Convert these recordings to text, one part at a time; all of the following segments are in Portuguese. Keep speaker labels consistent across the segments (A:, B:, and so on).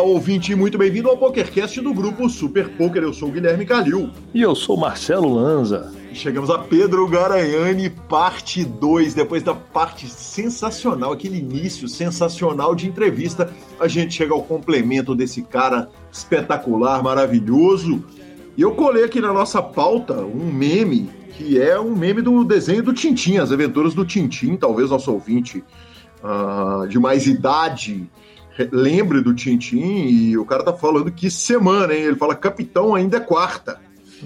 A: Olá, ouvinte, muito bem-vindo ao PokerCast do grupo Super Poker. Eu sou o Guilherme Calil.
B: E eu sou Marcelo Lanza.
A: Chegamos a Pedro Garanhani, parte 2. Depois da parte sensacional, aquele início sensacional de entrevista, a gente chega ao complemento desse cara espetacular, maravilhoso. E eu colei aqui na nossa pauta um meme, que é um meme do desenho do Tintim, as aventuras do Tintim. Talvez nosso ouvinte uh, de mais idade lembre do Tintim. E o cara tá falando que semana, hein? Ele fala, capitão, ainda é quarta.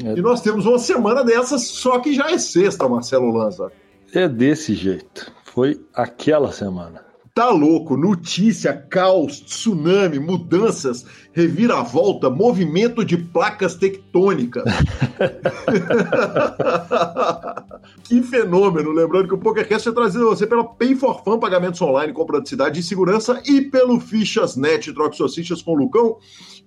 A: É. E nós temos uma semana dessas, só que já é sexta, Marcelo Lanza.
B: É desse jeito. Foi aquela semana.
A: Tá louco, notícia, caos, tsunami, mudanças, reviravolta, movimento de placas tectônicas. que fenômeno! Lembrando que o PokerCast é trazido a você pela Pay for Fun, pagamentos online com praticidade e segurança, e pelo Fichas.net, troque suas fichas com o Lucão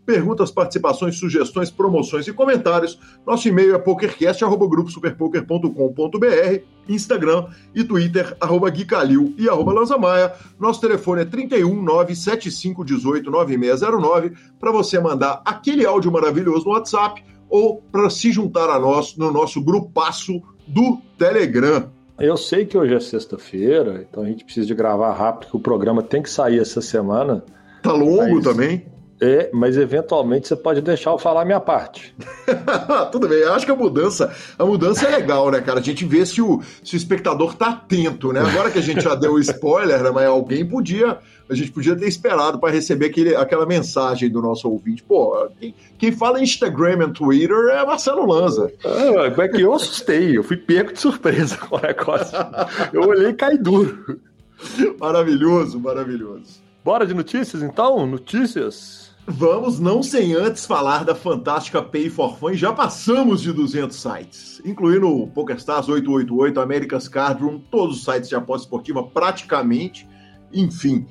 A: perguntas, participações, sugestões, promoções e comentários. Nosso e-mail é pokercast.gruposuperpoker.com.br, Instagram e Twitter, arroba Gui Calil e arroba Lanzamaia. Nosso telefone é 31 97518 9609 para você mandar aquele áudio maravilhoso no WhatsApp ou para se juntar a nós no nosso grupaço do Telegram.
B: Eu sei que hoje é sexta-feira, então a gente precisa de gravar rápido, que o programa tem que sair essa semana.
A: Tá longo mas... também.
B: É, mas eventualmente você pode deixar eu falar a minha parte.
A: Tudo bem, eu acho que a mudança, a mudança é legal, né, cara? A gente vê se o, se o espectador tá atento, né? Agora que a gente já deu o spoiler, né, mas alguém podia, a gente podia ter esperado para receber aquele, aquela mensagem do nosso ouvinte. Pô, quem, quem fala Instagram e Twitter é Marcelo Lanza.
B: Ah, é que eu assustei, eu fui pego de surpresa com o negócio. Eu olhei e caí duro.
A: Maravilhoso, maravilhoso.
B: Bora de notícias então? Notícias?
A: Vamos, não sem antes falar da fantástica Pay for Fun. Já passamos de 200 sites, incluindo o PokerStars 888, America's Cardroom, todos os sites de aposta esportiva praticamente. Enfim,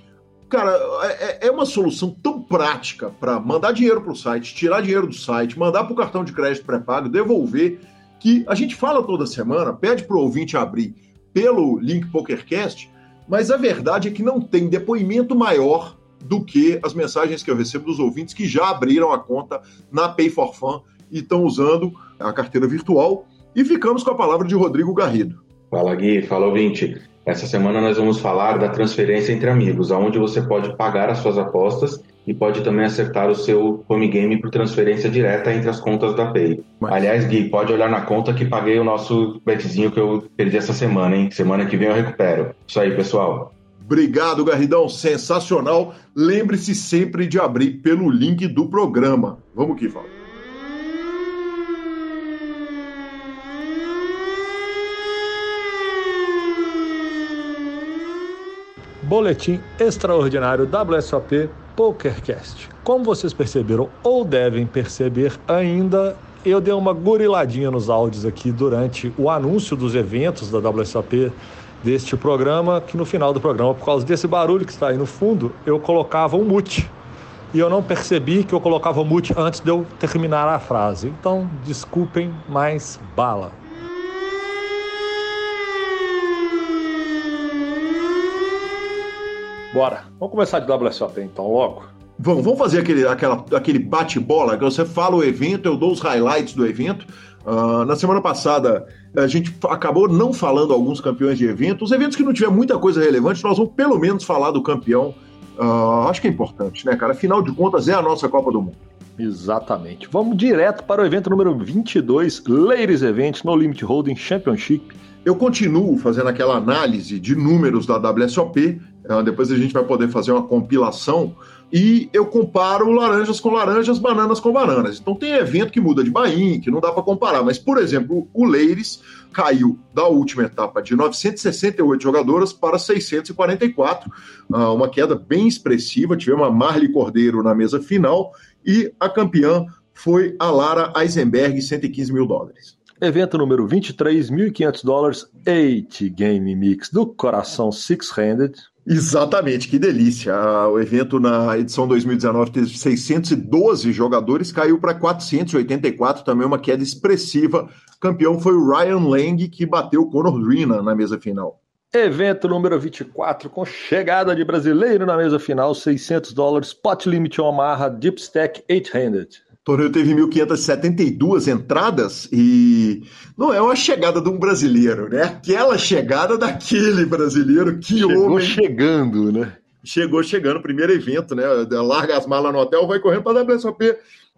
A: cara, é, é uma solução tão prática para mandar dinheiro para o site, tirar dinheiro do site, mandar para o cartão de crédito pré-pago, devolver, que a gente fala toda semana, pede para o ouvinte abrir pelo link PokerCast, mas a verdade é que não tem depoimento maior do que as mensagens que eu recebo dos ouvintes que já abriram a conta na Pay for Fun e estão usando a carteira virtual. E ficamos com a palavra de Rodrigo Garrido.
C: Fala Gui, fala ouvinte. Essa semana nós vamos falar da transferência entre amigos, aonde você pode pagar as suas apostas e pode também acertar o seu home game por transferência direta entre as contas da Pay. Mas... Aliás, Gui, pode olhar na conta que paguei o nosso betzinho que eu perdi essa semana, hein? Semana que vem eu recupero. Isso aí, pessoal.
A: Obrigado, Garridão. Sensacional. Lembre-se sempre de abrir pelo link do programa. Vamos que vamos.
B: Boletim extraordinário WSOP PokerCast. Como vocês perceberam ou devem perceber ainda, eu dei uma goriladinha nos áudios aqui durante o anúncio dos eventos da WSOP deste programa, que no final do programa, por causa desse barulho que está aí no fundo, eu colocava um mute. E eu não percebi que eu colocava mute antes de eu terminar a frase. Então, desculpem, mas bala. Bora. Vamos começar de WSOP então, logo.
A: Vamos, vamos fazer aquele, aquela, aquele bate-bola, que você fala o evento, eu dou os highlights do evento. Uh, na semana passada, a gente acabou não falando alguns campeões de eventos. Os eventos que não tiver muita coisa relevante, nós vamos pelo menos falar do campeão. Uh, acho que é importante, né, cara? Afinal de contas, é a nossa Copa do Mundo.
B: Exatamente. Vamos direto para o evento número 22, Ladies Event No Limit Holding Championship.
A: Eu continuo fazendo aquela análise de números da WSOP, uh, ah, depois a gente vai poder fazer uma compilação e eu comparo laranjas com laranjas, bananas com bananas. Então tem evento que muda de bain, que não dá para comparar, mas por exemplo, o Leires caiu da última etapa de 968 jogadoras para 644, ah, uma queda bem expressiva. Tivemos a Marli Cordeiro na mesa final e a campeã foi a Lara Eisenberg, 115 mil dólares.
B: Evento número 23, 1.500 dólares, 8 Game Mix do Coração Six-Handed,
A: Exatamente, que delícia. O evento na edição 2019 teve 612 jogadores, caiu para 484, também uma queda expressiva. campeão foi o Ryan Lang, que bateu o Conor Drina na mesa final.
B: Evento número 24, com chegada de brasileiro na mesa final, 600 dólares, pot limit Omaha, Deep Stack 800.
A: O torneio teve 1.572 entradas e não é uma chegada de um brasileiro, né? Aquela chegada daquele brasileiro que
B: Chegou
A: homem.
B: chegando, né?
A: Chegou chegando, primeiro evento, né? Larga as malas no hotel, vai correndo para a WSOP,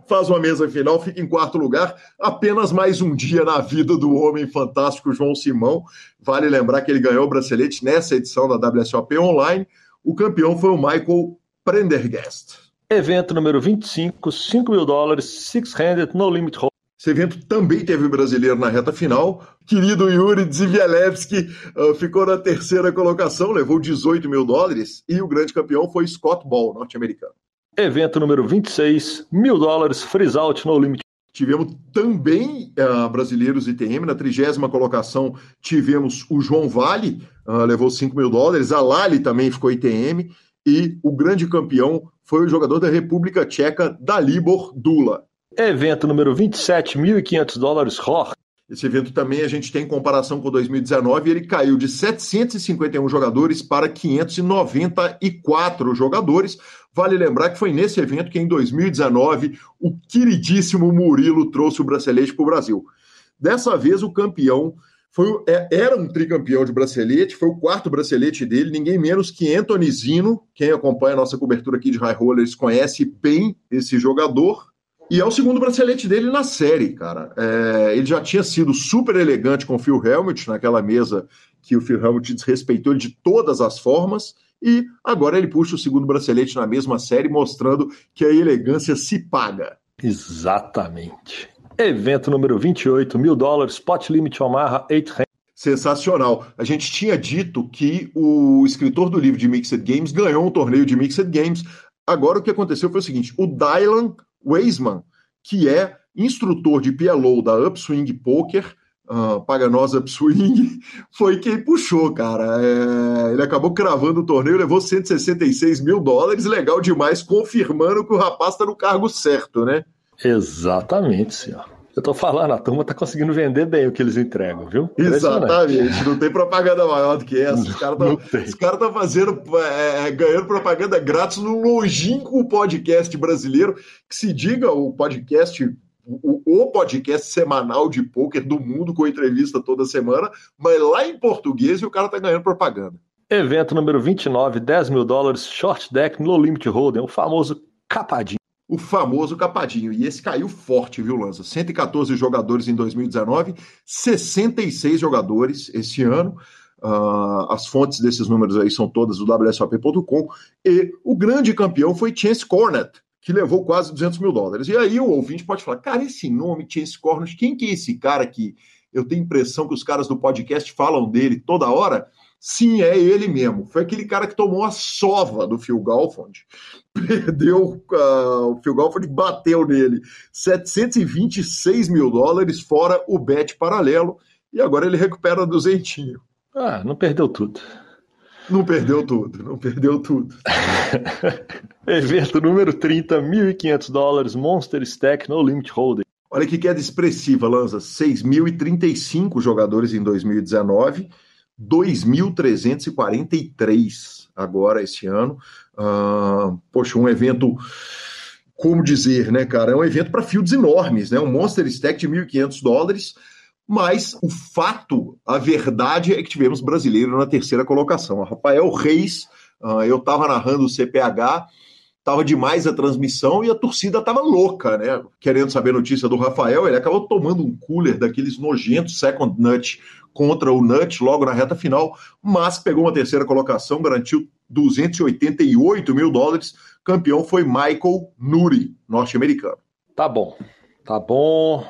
A: faz uma mesa final, fica em quarto lugar. Apenas mais um dia na vida do homem fantástico João Simão. Vale lembrar que ele ganhou o bracelete nessa edição da WSOP online. O campeão foi o Michael Prendergast.
B: Evento número 25, 5 mil dólares, six-handed, no limit hold.
A: Esse evento também teve brasileiro na reta final. Querido Yuri Zivielewski uh, ficou na terceira colocação, levou 18 mil dólares. E o grande campeão foi Scott Ball, norte-americano.
B: Evento número 26, mil dólares, freeze out, no limit
A: Tivemos também uh, brasileiros ITM. Na trigésima colocação tivemos o João Vale, uh, levou 5 mil dólares. A Lali também ficou ITM. E o grande campeão foi o jogador da República Tcheca, Dalibor Dula.
B: Evento número 27, 1.500 dólares, Rohr.
A: Esse evento também a gente tem em comparação com 2019, ele caiu de 751 jogadores para 594 jogadores. Vale lembrar que foi nesse evento que em 2019 o queridíssimo Murilo trouxe o bracelete para o Brasil. Dessa vez o campeão foi, era um tricampeão de bracelete, foi o quarto bracelete dele, ninguém menos que Anthony Zino. Quem acompanha a nossa cobertura aqui de High Rollers conhece bem esse jogador. E é o segundo bracelete dele na série, cara. É, ele já tinha sido super elegante com o Phil Helmut naquela mesa que o Phil Helmut desrespeitou ele de todas as formas. E agora ele puxa o segundo bracelete na mesma série, mostrando que a elegância se paga.
B: Exatamente. Evento número 28, mil dólares, pot limit Omaha, 800.
A: Sensacional. A gente tinha dito que o escritor do livro de Mixed Games ganhou um torneio de Mixed Games. Agora o que aconteceu foi o seguinte: o Dylan Weisman, que é instrutor de PLO da Upswing Poker, uh, paga nós Upswing, foi quem puxou, cara. É, ele acabou cravando o torneio, levou 166 mil dólares, legal demais, confirmando que o rapaz está no cargo certo, né?
B: Exatamente, senhor. Eu tô falando, a turma tá conseguindo vender bem o que eles entregam, viu?
A: Exatamente, não tem propaganda maior do que essa. Os caras estão cara fazendo, é, ganhando propaganda grátis no longínquo podcast brasileiro, que se diga o podcast o, o, podcast semanal de poker do mundo, com entrevista toda semana, mas lá em português e o cara tá ganhando propaganda.
B: Evento número 29, 10 mil dólares, short deck no limit hold'em, o famoso capadinho
A: o famoso capadinho. E esse caiu forte, viu, Lanza? 114 jogadores em 2019, 66 jogadores esse ano. Uh, as fontes desses números aí são todas do WSOP.com. E o grande campeão foi Chance Cornett, que levou quase 200 mil dólares. E aí o ouvinte pode falar: cara, esse nome, Chance Cornett, quem que é esse cara que eu tenho impressão que os caras do podcast falam dele toda hora? Sim, é ele mesmo. Foi aquele cara que tomou a sova do Phil Galfond. Perdeu, uh, o Phil Galfond bateu nele 726 mil dólares, fora o bet paralelo, e agora ele recupera duzentinho.
B: Ah, não perdeu tudo.
A: Não perdeu tudo, não perdeu tudo.
B: Evento número 30, 1.500 dólares, Monster Stack no Limit Holding.
A: Olha que queda expressiva, Lanza. 6.035 jogadores em 2019 2.343 agora esse ano. Uh, poxa, um evento, como dizer, né, cara? É um evento para fields enormes, né? Um Monster Stack de 1.500 dólares. Mas o fato, a verdade é que tivemos brasileiro na terceira colocação. Rafael Reis, uh, eu estava narrando o CPH, estava demais a transmissão e a torcida estava louca, né? Querendo saber a notícia do Rafael, ele acabou tomando um cooler daqueles nojentos second nut contra o Nut logo na reta final, mas pegou uma terceira colocação, garantiu 288 mil dólares. Campeão foi Michael Nuri, norte-americano.
B: Tá bom, tá bom,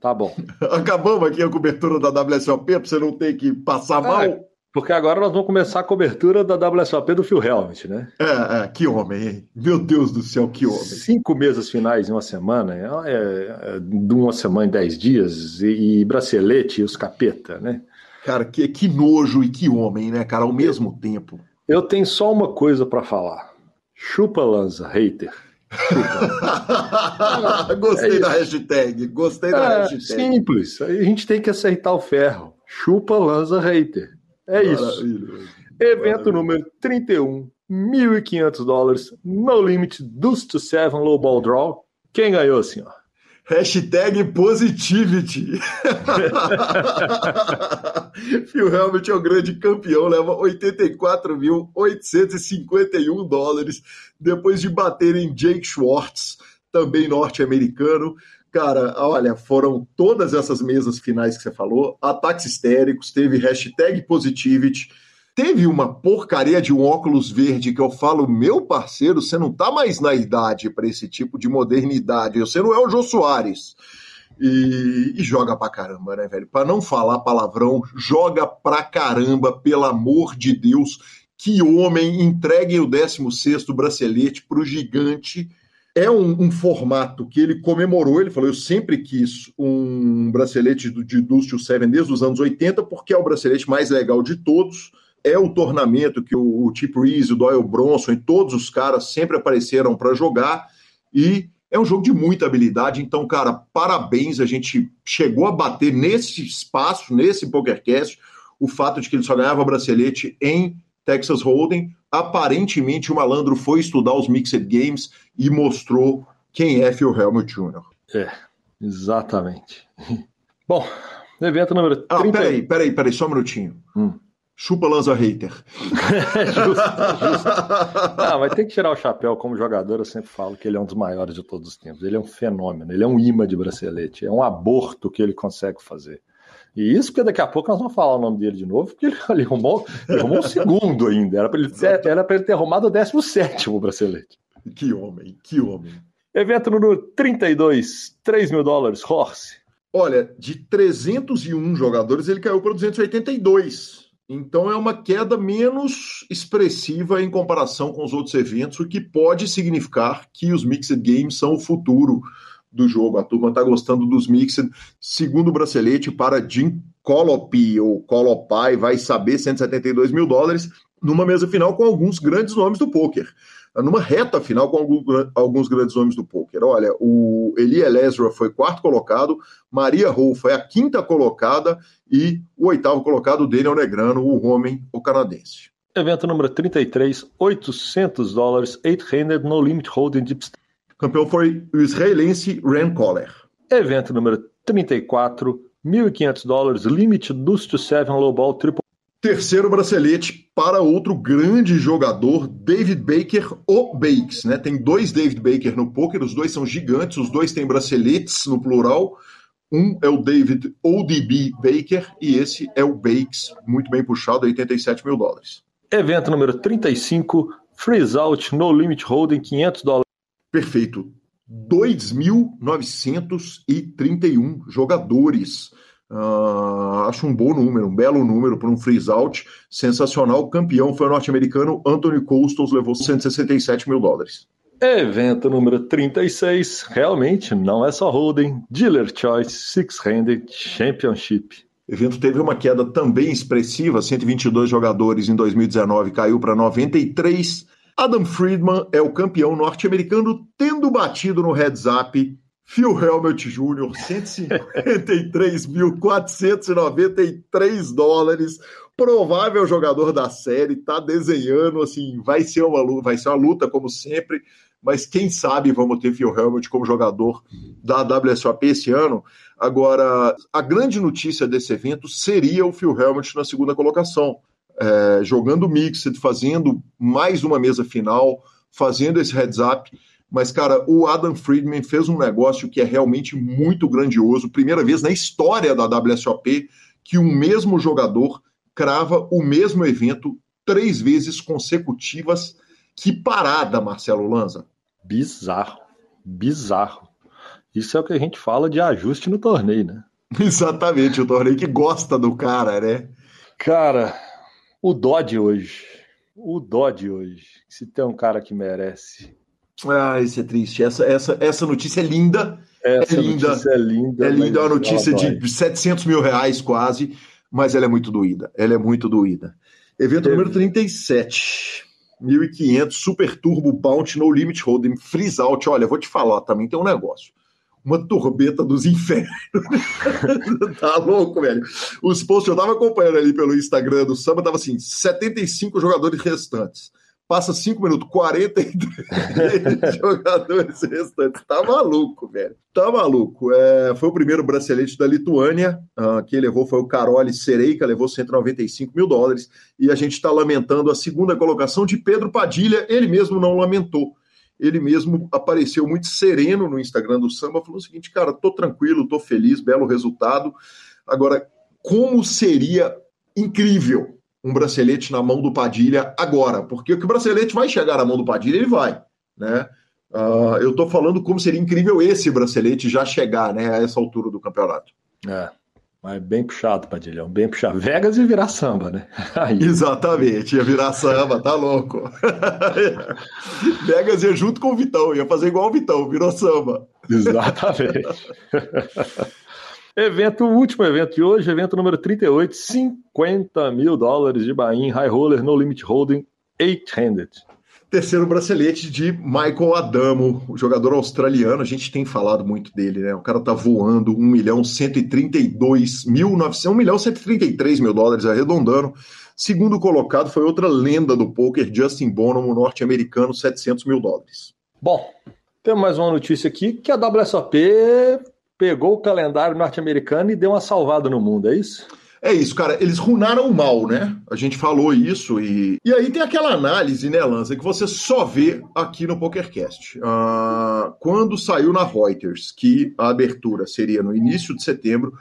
B: tá bom.
A: Acabamos aqui a cobertura da WSOP para você não ter que passar é, mal.
B: Porque agora nós vamos começar a cobertura da WSOP do Phil Helmut, né?
A: É, é, que homem, hein? Meu Deus do céu, que homem.
B: Cinco meses finais em uma semana, é, é, de uma semana em dez dias, e, e bracelete e os capeta, né?
A: Cara, que, que nojo e que homem, né, cara, ao mesmo tempo.
B: Eu tenho só uma coisa para falar. Chupa Lanza, hater.
A: gostei é da hashtag, gostei da
B: é,
A: hashtag.
B: Simples, a gente tem que aceitar o ferro. Chupa Lanza, hater. É isso. Evento número 31, 1.500 dólares, no limit, deuce to seven, low ball draw. Quem ganhou, senhor?
A: Hashtag Positivity. Phil Helmut é o grande campeão, leva 84.851 dólares depois de bater em Jake Schwartz, também norte-americano. Cara, olha, foram todas essas mesas finais que você falou, ataques histéricos, teve hashtag Positivity, teve uma porcaria de um óculos verde que eu falo, meu parceiro, você não tá mais na idade para esse tipo de modernidade, você não é o Jô Soares. E, e, joga pra caramba, né, velho? Pra não falar palavrão, joga pra caramba, pelo amor de Deus. Que homem, entreguem o 16 bracelete pro gigante é um, um, formato que ele comemorou. Ele falou: Eu sempre quis um bracelete do, de Dusty Seven desde os anos 80, porque é o bracelete mais legal de todos. É o tornamento que o, o Chip Reese, o Doyle Bronson e todos os caras sempre apareceram para jogar. E é um jogo de muita habilidade. Então, cara, parabéns. A gente chegou a bater nesse espaço, nesse PokerCast, o fato de que ele só ganhava bracelete em Texas Hold'em. Aparentemente, o malandro foi estudar os Mixed Games e mostrou quem é Phil Helmut Jr.
B: É, exatamente. Bom, evento número 30...
A: Ah, peraí, peraí, peraí, só um minutinho. Hum. Chupa Lanza Hater.
B: justo, justo. Ah, vai ter que tirar o chapéu como jogador. Eu sempre falo que ele é um dos maiores de todos os tempos. Ele é um fenômeno, ele é um imã de bracelete, é um aborto que ele consegue fazer. E isso porque daqui a pouco nós vamos falar o nome dele de novo, porque ele, ele arrumou, ele arrumou um segundo ainda. Era para ele, ter, era ele ter arrumado o 17 bracelete.
A: Que homem, que homem.
B: Evento número 32, 3 mil dólares, Horse.
A: Olha, de 301 jogadores, ele caiu para 282. Então é uma queda menos expressiva em comparação com os outros eventos, o que pode significar que os Mixed Games são o futuro do jogo. A turma está gostando dos mixed. Segundo bracelete para Jim Colopi, ou Colopai, vai saber 172 mil dólares numa mesa final com alguns grandes nomes do poker. Numa reta final com alguns grandes nomes do poker. Olha, o Eli Elezra foi quarto colocado, Maria Rowe foi a quinta colocada e o oitavo colocado dele é o Negrano, o homem, o canadense.
B: Evento número 33, 800 dólares, 800 no limit holding deep
A: campeão foi o israelense Ran Coller.
B: Evento número 34, 1.500 dólares, limit dos to seven low ball triple.
A: Terceiro bracelete para outro grande jogador, David Baker, o Bakes. Né? Tem dois David Baker no poker, os dois são gigantes, os dois têm braceletes no plural. Um é o David ODB Baker e esse é o Bakes, muito bem puxado, 87 mil dólares.
B: Evento número 35, Freeze Out No Limit Holding, 500 dólares.
A: Perfeito. 2.931 jogadores. Uh, acho um bom número, um belo número para um freeze out. Sensacional. Campeão foi o norte-americano Anthony Costos, levou 167 mil dólares.
B: Evento número 36. Realmente não é só holding. Dealer Choice Six-Handed Championship.
A: O evento teve uma queda também expressiva, 122 jogadores em 2019, caiu para 93. Adam Friedman é o campeão norte-americano, tendo batido no heads up Phil Helmut Jr., 153.493 dólares. Provável jogador da série, tá desenhando assim, vai ser uma luta, vai ser uma luta como sempre, mas quem sabe vamos ter Phil Helmut como jogador da WSOP esse ano. Agora, a grande notícia desse evento seria o Phil Helmut na segunda colocação é, jogando mixed, fazendo mais uma mesa final, fazendo esse heads up. Mas, cara, o Adam Friedman fez um negócio que é realmente muito grandioso. Primeira vez na história da WSOP que um mesmo jogador crava o mesmo evento três vezes consecutivas. Que parada, Marcelo Lanza.
B: Bizarro, bizarro. Isso é o que a gente fala de ajuste no torneio, né?
A: Exatamente, o torneio que gosta do cara, né?
B: Cara, o dó de hoje. O dó de hoje. Se tem um cara que merece.
A: Ah, isso é triste. Essa, essa, essa notícia é linda.
B: Essa é linda. notícia é linda.
A: É linda, é uma notícia de 700 mil reais quase, mas ela é muito doída. Ela é muito doída. Evento número 37. 1500 Super Turbo Bounty No Limit Hold'em Freeze Out. Olha, vou te falar, também tem um negócio. Uma torbeta dos infernos. tá louco, velho. Os posts eu tava acompanhando ali pelo Instagram do Samba, tava assim, 75 jogadores restantes. Passa 5 minutos, 43 jogadores restantes. Tá maluco, velho. Tá maluco. É, foi o primeiro bracelete da Lituânia. Uh, quem levou foi o Carole Sereica, levou 195 mil dólares. E a gente está lamentando a segunda colocação de Pedro Padilha. Ele mesmo não lamentou ele mesmo apareceu muito sereno no Instagram do Samba, falou o seguinte, cara, tô tranquilo, tô feliz, belo resultado. Agora, como seria incrível um bracelete na mão do Padilha agora? Porque o que o bracelete vai chegar na mão do Padilha, ele vai, né? Uh, eu tô falando como seria incrível esse bracelete já chegar, né, a essa altura do campeonato.
B: É. Mas bem puxado, Padilhão, bem puxado. Vegas ia virar samba, né?
A: Aí. Exatamente, ia virar samba, tá louco. Vegas ia junto com o Vitão, ia fazer igual o Vitão, virou samba.
B: Exatamente. evento, o último evento de hoje, evento número 38, 50 mil dólares de Bahia, High Roller, No Limit Holding, 8-handed.
A: Terceiro bracelete de Michael Adamo, o jogador australiano. A gente tem falado muito dele, né? O cara tá voando 1 milhão 132 mil 1 milhão 133 mil dólares arredondando. Segundo colocado foi outra lenda do poker, Justin Bonham, norte-americano, 700 mil dólares.
B: Bom, temos mais uma notícia aqui que a WSOP pegou o calendário norte-americano e deu uma salvada no mundo, é isso?
A: É isso, cara. Eles runaram mal, né? A gente falou isso e. E aí tem aquela análise, né, Lanza, que você só vê aqui no PokerCast. Uh, quando saiu na Reuters que a abertura seria no início de setembro,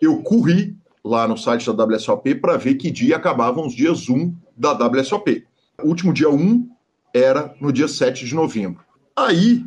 A: eu corri lá no site da WSOP para ver que dia acabavam os dias 1 da WSOP. O último dia 1 era no dia 7 de novembro. Aí,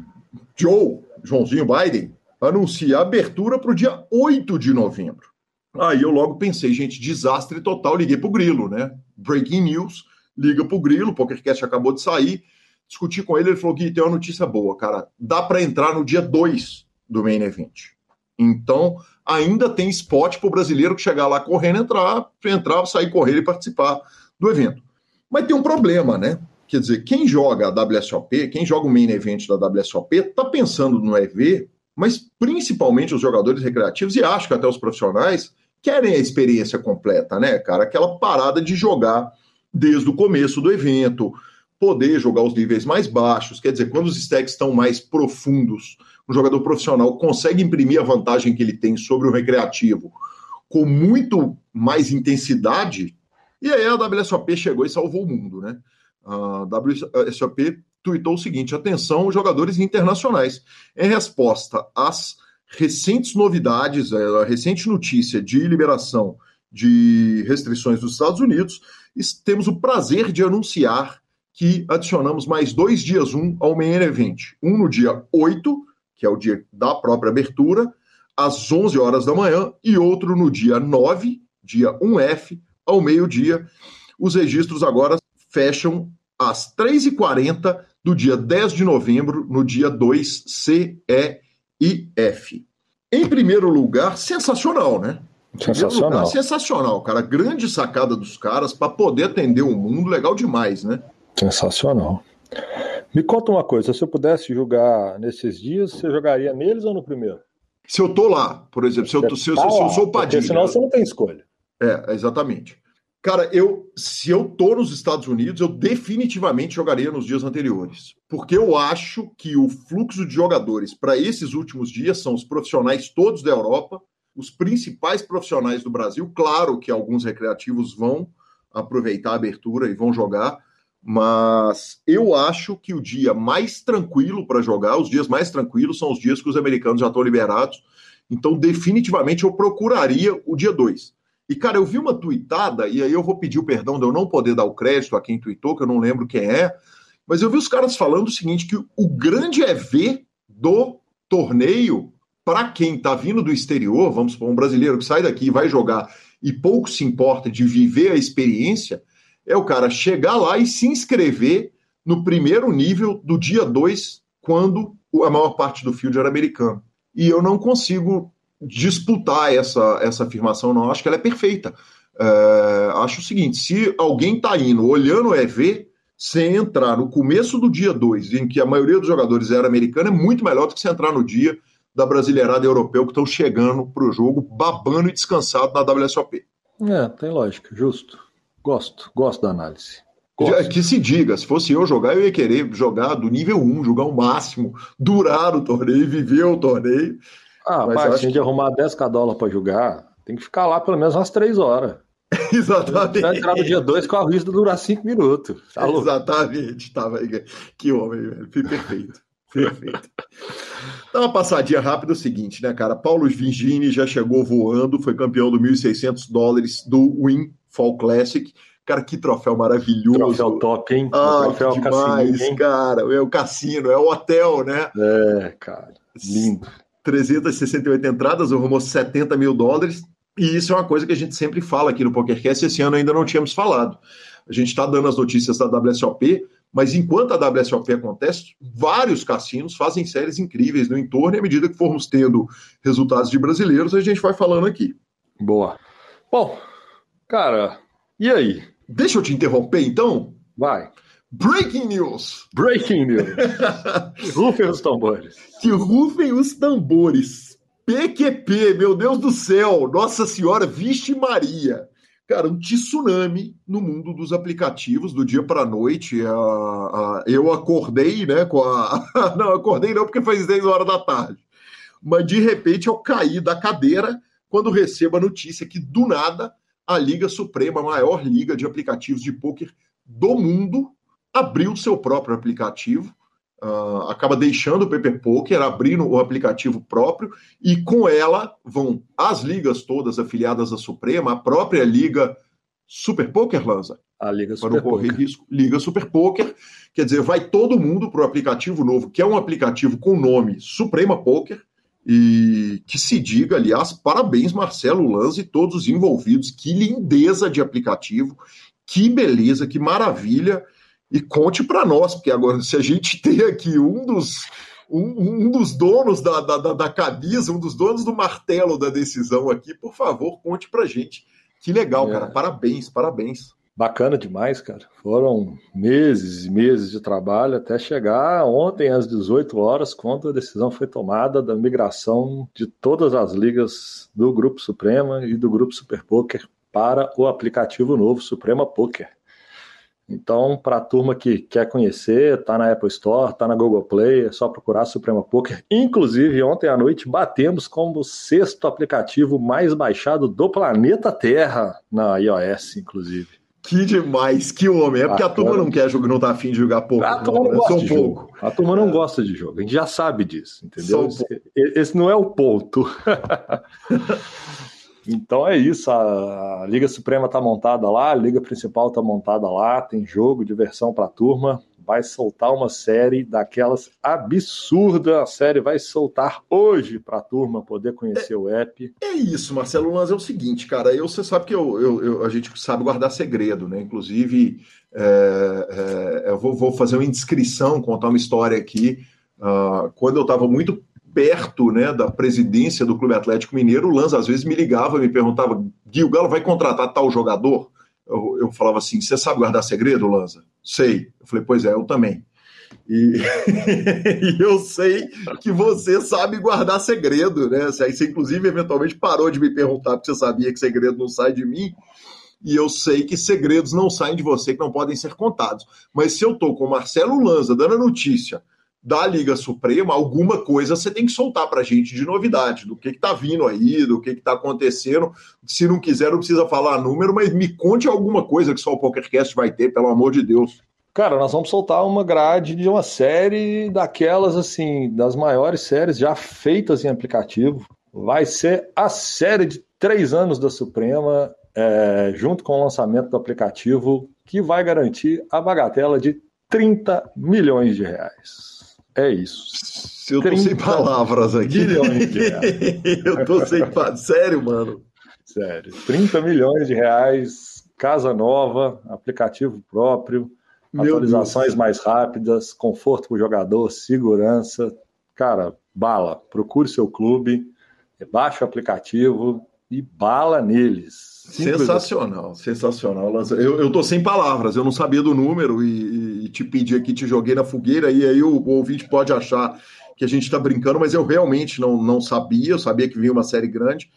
A: Joe, Joãozinho Biden, anuncia a abertura para o dia 8 de novembro. Aí eu logo pensei, gente, desastre total, liguei pro Grilo, né? Breaking news, liga pro Grilo, o PokerCast acabou de sair, discuti com ele, ele falou que tem uma notícia boa, cara, dá para entrar no dia 2 do Main Event. Então, ainda tem spot pro brasileiro que chegar lá correndo, entrar, entrar, sair correndo e participar do evento. Mas tem um problema, né? Quer dizer, quem joga a WSOP, quem joga o Main Event da WSOP, tá pensando no EV, mas principalmente os jogadores recreativos e acho que até os profissionais querem a experiência completa, né, cara? Aquela parada de jogar desde o começo do evento, poder jogar os níveis mais baixos. Quer dizer, quando os stacks estão mais profundos, um jogador profissional consegue imprimir a vantagem que ele tem sobre o recreativo com muito mais intensidade. E aí a WSOP chegou e salvou o mundo, né? A WSOP tuitou o seguinte: atenção, jogadores internacionais. Em resposta às recentes novidades, é, a recente notícia de liberação de restrições dos Estados Unidos, temos o prazer de anunciar que adicionamos mais dois dias um ao Main Event. Um no dia 8, que é o dia da própria abertura, às 11 horas da manhã, e outro no dia 9, dia 1F, ao meio-dia. Os registros agora fecham às 3h40 do dia 10 de novembro, no dia 2 CE e F. Em primeiro lugar, sensacional, né?
B: Sensacional. Lugar,
A: sensacional, cara. Grande sacada dos caras para poder atender o mundo, legal demais, né?
B: Sensacional. Me conta uma coisa, se eu pudesse jogar nesses dias, você jogaria neles ou no primeiro?
A: Se eu tô lá, por exemplo, se eu, tô, se, eu, se, eu, se eu sou o Padilha.
B: Senão você não tem escolha.
A: É, exatamente. Cara, eu se eu tô nos Estados Unidos, eu definitivamente jogaria nos dias anteriores, porque eu acho que o fluxo de jogadores para esses últimos dias são os profissionais todos da Europa, os principais profissionais do Brasil. Claro que alguns recreativos vão aproveitar a abertura e vão jogar, mas eu acho que o dia mais tranquilo para jogar, os dias mais tranquilos são os dias que os americanos já estão liberados. Então, definitivamente eu procuraria o dia 2 e, cara, eu vi uma tuitada, e aí eu vou pedir o perdão de eu não poder dar o crédito a quem tuitou, que eu não lembro quem é, mas eu vi os caras falando o seguinte: que o grande EV do torneio, para quem está vindo do exterior, vamos supor, um brasileiro que sai daqui e vai jogar e pouco se importa de viver a experiência, é o cara chegar lá e se inscrever no primeiro nível do dia 2, quando a maior parte do field era americano. E eu não consigo disputar essa, essa afirmação, não. Acho que ela é perfeita. É, acho o seguinte: se alguém está indo olhando o EV, você entrar no começo do dia 2, em que a maioria dos jogadores era americana, é muito melhor do que você entrar no dia da Brasileirada Europeu que estão chegando para o jogo, babando e descansado na WSOP.
B: É, tem lógica, justo. Gosto, gosto da análise.
A: Gosto. Que se diga, se fosse eu jogar, eu ia querer jogar do nível 1, jogar o máximo, durar o torneio, viver o torneio.
B: Ah, mas se de arrumar 10k dólares para jogar, tem que ficar lá pelo menos umas 3 horas.
A: Exatamente.
B: Vai entrar no dia 2 com a risco de durar 5 minutos.
A: Tá Exatamente. Tava... Que homem, velho. Perfeito. Perfeito. Dá uma passadinha rápida é o seguinte, né, cara? Paulo Vigini já chegou voando, foi campeão do 1.600 dólares do Win Fall Classic. Cara, que troféu maravilhoso.
B: Troféu top, hein?
A: Ah, troféu demais, cassino, cara. É o cassino, é o hotel, né?
B: É, cara. Lindo.
A: 368 entradas, arrumou 70 mil dólares. E isso é uma coisa que a gente sempre fala aqui no PokerCast. Esse ano ainda não tínhamos falado. A gente está dando as notícias da WSOP, mas enquanto a WSOP acontece, vários cassinos fazem séries incríveis no entorno, e à medida que formos tendo resultados de brasileiros, a gente vai falando aqui.
B: Boa. Bom, cara, e aí?
A: Deixa eu te interromper então?
B: Vai.
A: Breaking news!
B: Breaking news! rufem os tambores.
A: Que rufem os tambores. PQP, meu Deus do céu! Nossa Senhora, vixe Maria! cara, um tsunami no mundo dos aplicativos do dia para a noite. eu acordei, né, com a. não, acordei não, porque faz 10 horas da tarde. Mas de repente eu caí da cadeira quando recebo a notícia que do nada a Liga Suprema, a maior liga de aplicativos de pôquer do mundo, abriu seu próprio aplicativo Uh, acaba deixando o PP Poker, abrindo o aplicativo próprio, e com ela vão as ligas todas afiliadas à Suprema, a própria Liga Super Poker, Lanza?
B: A Liga Super Para não correr Poker. risco.
A: Liga Super Poker, quer dizer, vai todo mundo para o aplicativo novo, que é um aplicativo com o nome Suprema Poker, e que se diga, aliás, parabéns, Marcelo Lanza e todos os envolvidos, que lindeza de aplicativo, que beleza, que maravilha e conte para nós, porque agora, se a gente tem aqui um dos, um, um dos donos da, da, da, camisa, um dos donos do martelo da decisão aqui, por favor, conte para gente. Que legal, é. cara. Parabéns, parabéns.
B: Bacana demais, cara. Foram meses e meses de trabalho até chegar ontem às 18 horas, quando a decisão foi tomada da migração de todas as ligas do Grupo Suprema e do Grupo Super Poker para o aplicativo novo Suprema Poker. Então, para a turma que quer conhecer, tá na Apple Store, tá na Google Play, é só procurar Suprema Poker. Inclusive, ontem à noite batemos como o sexto aplicativo mais baixado do planeta Terra na iOS, inclusive.
A: Que demais, que homem. É porque a turma não quer jogar, não tá afim de jogar pouco.
B: A turma não, não gosta de pouco. jogo. A turma não é. gosta de jogo. A gente já sabe disso, entendeu? Esse, esse não é o ponto. Então é isso, a, Liga Suprema está montada lá, a Liga Principal está montada lá, tem jogo, diversão para a turma. Vai soltar uma série daquelas absurdas. A série vai soltar hoje para a turma poder conhecer é, o app.
A: É isso, Marcelo Lanz. É o seguinte, cara. Eu, você sabe que eu, eu, eu, a gente sabe guardar segredo, né? Inclusive, é, é, eu vou, vou, fazer uma inscrição, contar uma história aqui. Uh, quando eu estava muito perto né, da presidência do Clube Atlético Mineiro, o Lanza às vezes me ligava e me perguntava: Gui, o Galo vai contratar tal jogador? Eu, eu falava assim: Você sabe guardar segredo, Lanza? Sei. Eu falei: Pois é, eu também. E, e, eu sei que você sabe guardar segredo, né? Você, inclusive, eventualmente parou de me perguntar porque você sabia que segredo não sai de mim. E eu sei que segredos não saem de você, que não podem ser contados. Mas se eu tô com o Marcelo Lanza dando a notícia da Liga Suprema, alguma coisa você tem que soltar para a gente de novidade, do que está vindo aí, do que está acontecendo. Se não quiser, não precisa falar número, mas me conte alguma coisa que só o PokerCast vai ter, pelo amor de Deus.
B: Cara, nós vamos soltar uma grade de uma série daquelas, assim, das maiores séries já feitas em aplicativo. Vai ser a série de três anos da Suprema, é, junto com o lançamento do aplicativo, que vai garantir a bagatela de 30 milhões de reais. É isso.
A: Eu tô sem palavras aqui. Milhões de reais. eu tô sem palavras. Sério, mano?
B: Sério. 30 milhões de reais, casa nova, aplicativo próprio, Meu atualizações Deus. mais rápidas, conforto para o jogador, segurança. Cara, bala. Procure seu clube, baixe o aplicativo e bala neles.
A: Sensacional, sensacional. Eu, eu tô sem palavras, eu não sabia do número e, e te pedi aqui, te joguei na fogueira, e aí o, o ouvinte pode achar que a gente está brincando, mas eu realmente não, não sabia, eu sabia que vinha uma série grande.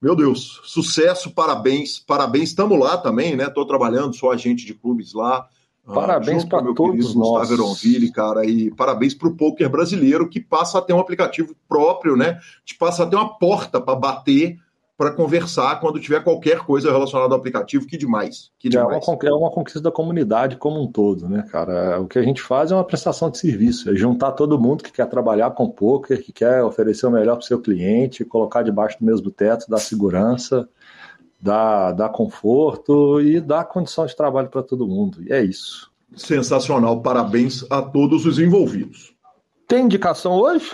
A: Meu Deus, sucesso, parabéns, parabéns, estamos lá também, né? Estou trabalhando, sou agente de clubes lá.
B: Ah, parabéns para todos nós.
A: Gustavo cara, e parabéns para o poker brasileiro que passa a ter um aplicativo próprio, né? Te passa a ter uma porta para bater para conversar quando tiver qualquer coisa relacionada ao aplicativo, que demais. Que demais.
B: É, uma, é uma conquista da comunidade como um todo, né, cara? O que a gente faz é uma prestação de serviço, é juntar todo mundo que quer trabalhar com poker, que quer oferecer o melhor para o seu cliente, colocar debaixo do mesmo teto, dar segurança, dar, dar conforto e dar condição de trabalho para todo mundo. E é isso.
A: Sensacional, parabéns a todos os envolvidos.
B: Tem indicação hoje?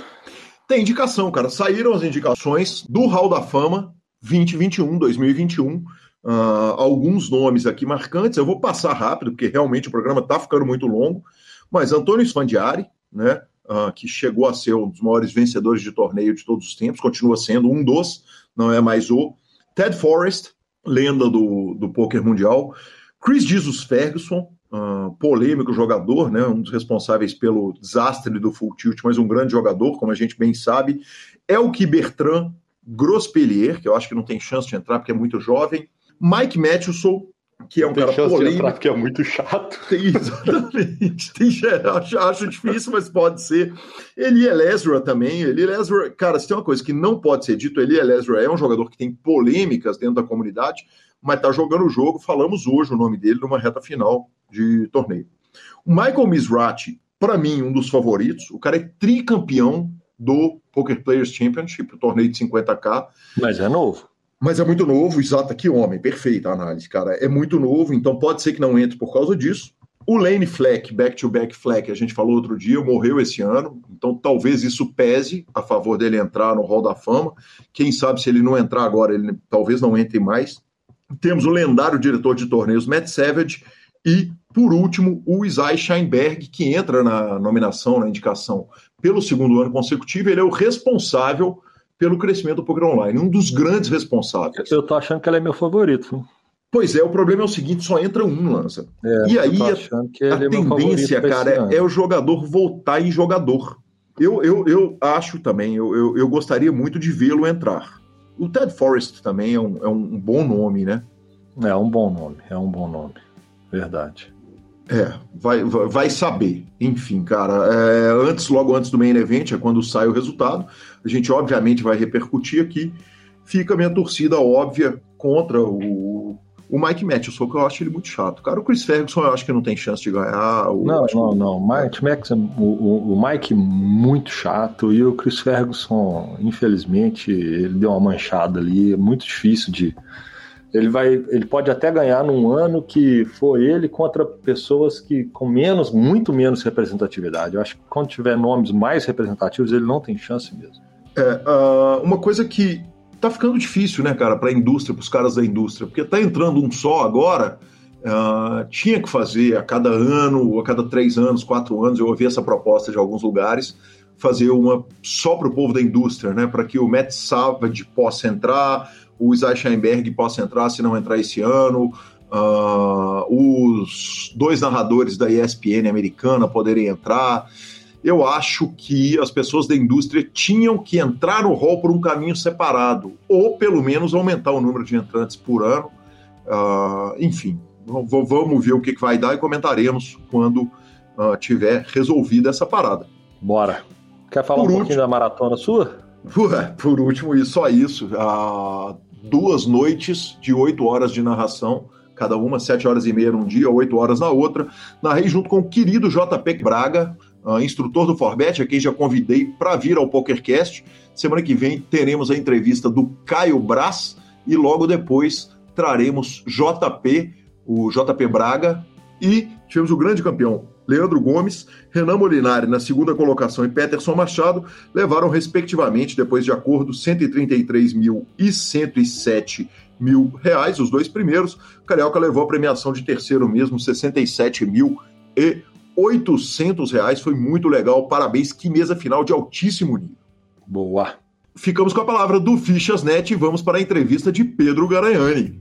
A: Tem indicação, cara. Saíram as indicações do Hall da Fama 2021, 2021. Uh, alguns nomes aqui marcantes. Eu vou passar rápido, porque realmente o programa está ficando muito longo. Mas Antônio Sfandiari, né, uh, que chegou a ser um dos maiores vencedores de torneio de todos os tempos, continua sendo um dos, não é mais o. Ted Forrest, lenda do, do poker mundial. Chris Jesus Ferguson, uh, polêmico jogador, né, um dos responsáveis pelo desastre do Full Tilt, mas um grande jogador, como a gente bem sabe. Elke Bertrand, Grospelier, que eu acho que não tem chance de entrar porque é muito jovem. Mike Matheson, que é um
B: tem
A: cara
B: polêmico. De entrar porque é muito chato.
A: Exatamente. Tem, acho, acho difícil, mas pode ser. Eli Elezra também. Eli Elezra, cara, se tem uma coisa que não pode ser dito, Eli Elezra é um jogador que tem polêmicas dentro da comunidade, mas tá jogando o jogo. Falamos hoje o nome dele numa reta final de torneio. O Michael Mizrachi, para mim, um dos favoritos. O cara é tricampeão do Poker Players Championship, o torneio de 50k.
B: Mas é novo.
A: Mas é muito novo, exato, que homem, perfeita a análise, cara. É muito novo, então pode ser que não entre por causa disso. O Lane Fleck, back-to-back Fleck, a gente falou outro dia, morreu esse ano, então talvez isso pese a favor dele entrar no Hall da Fama. Quem sabe se ele não entrar agora, ele talvez não entre mais. Temos o lendário diretor de torneios Matt Savage e, por último, o Isai Scheinberg, que entra na nominação, na indicação pelo segundo ano consecutivo, ele é o responsável pelo crescimento do poker online, um dos grandes responsáveis.
B: Eu tô achando que ele é meu favorito.
A: Pois é, o problema é o seguinte, só entra um, Lança. É, e aí a, a é tendência, cara, é, é, o jogador voltar em jogador. Eu, eu, eu acho também, eu, eu, eu gostaria muito de vê-lo entrar. O Ted Forrest também é um, é um bom nome, né?
B: É um bom nome, é um bom nome. Verdade.
A: É, vai, vai saber. Enfim, cara, é, antes, logo antes do main event, é quando sai o resultado. A gente, obviamente, vai repercutir aqui. Fica a minha torcida óbvia contra o, o Mike Matthews, que eu acho ele muito chato. Cara, o Chris Ferguson eu acho que não tem chance de ganhar.
B: não, não, não. Mike o, o, o Mike muito chato e o Chris Ferguson, infelizmente, ele deu uma manchada ali. É muito difícil de ele vai, ele pode até ganhar num ano que for ele contra pessoas que com menos, muito menos representatividade. Eu acho que quando tiver nomes mais representativos, ele não tem chance mesmo.
A: É, uh, uma coisa que tá ficando difícil, né, cara, para a indústria, para os caras da indústria, porque tá entrando um só agora. Uh, tinha que fazer a cada ano, a cada três anos, quatro anos, eu ouvi essa proposta de alguns lugares, fazer uma só para o povo da indústria, né? Para que o Matt Savage possa entrar, o Isai Scheinberg possa entrar se não entrar esse ano, uh, os dois narradores da ESPN americana poderem entrar. Eu acho que as pessoas da indústria tinham que entrar no hall por um caminho separado, ou pelo menos aumentar o número de entrantes por ano. Uh, enfim, vamos ver o que vai dar e comentaremos quando uh, tiver resolvida essa parada.
B: Bora. Quer falar por um último, pouquinho da maratona sua?
A: Por, por último, e só isso. Uh, duas noites de oito horas de narração, cada uma sete horas e meia num dia, oito horas na outra. Narrei junto com o querido JP Braga, uh, instrutor do Forbet, a quem já convidei para vir ao PokerCast. Semana que vem teremos a entrevista do Caio Brás e logo depois traremos JP, o JP Braga, e tivemos o grande campeão Leandro Gomes, Renan Molinari na segunda colocação e Peterson Machado levaram, respectivamente, depois de acordo, 133 mil e 107 mil reais, os dois primeiros. O Carioca levou a premiação de terceiro mesmo, 67 mil e 800 reais. Foi muito legal, parabéns. Que mesa final de altíssimo nível.
B: Boa.
A: Ficamos com a palavra do Fichas Net e vamos para a entrevista de Pedro Garanhani.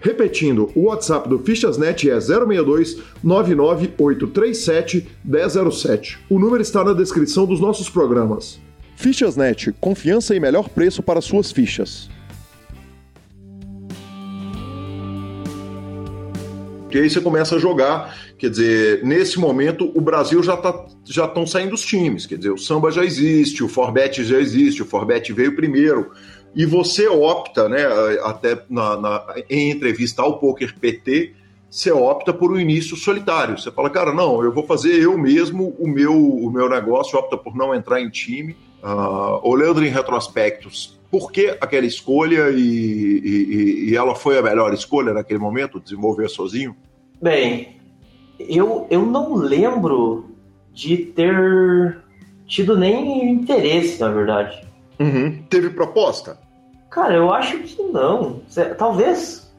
A: Repetindo, o WhatsApp do Fichasnet é 062 99837 1007. O número está na descrição dos nossos programas. Fichasnet, confiança e melhor preço para suas fichas. que aí você começa a jogar. Quer dizer, nesse momento o Brasil já tá, já estão saindo os times. Quer dizer, o samba já existe, o Forbet já existe, o Forbet veio primeiro. E você opta, né, até na, na, em entrevista ao Poker PT, você opta por um início solitário. Você fala, cara, não, eu vou fazer eu mesmo o meu, o meu negócio, opta por não entrar em time. Uh, olhando em retrospectos, por que aquela escolha e, e, e, ela foi a melhor escolha naquele momento, desenvolver sozinho?
D: Bem, eu, eu não lembro de ter tido nem interesse, na verdade.
A: Uhum. Teve proposta?
D: Cara, eu acho que não. Talvez.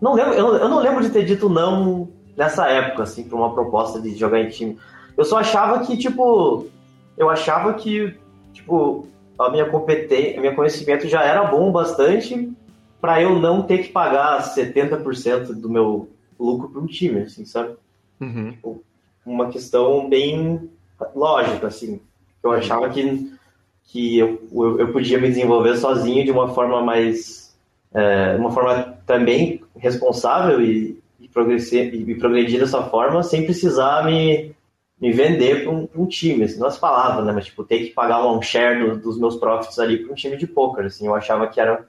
D: Não lembro, eu, eu não lembro de ter dito não nessa época, assim, pra uma proposta de jogar em time. Eu só achava que, tipo. Eu achava que, tipo, a minha competência, meu conhecimento já era bom bastante para eu não ter que pagar 70% do meu lucro para um time, assim, sabe? Uhum. Tipo, uma questão bem lógica, assim. Eu achava que, que eu, eu, eu podia me desenvolver sozinho de uma forma mais. É, uma forma também responsável e, e, progredir, e progredir dessa forma sem precisar me me vender para um, um, time, assim, não as palavras, né? Mas, tipo, ter que pagar um share do, dos meus profits ali para um time de poker, assim, eu achava que era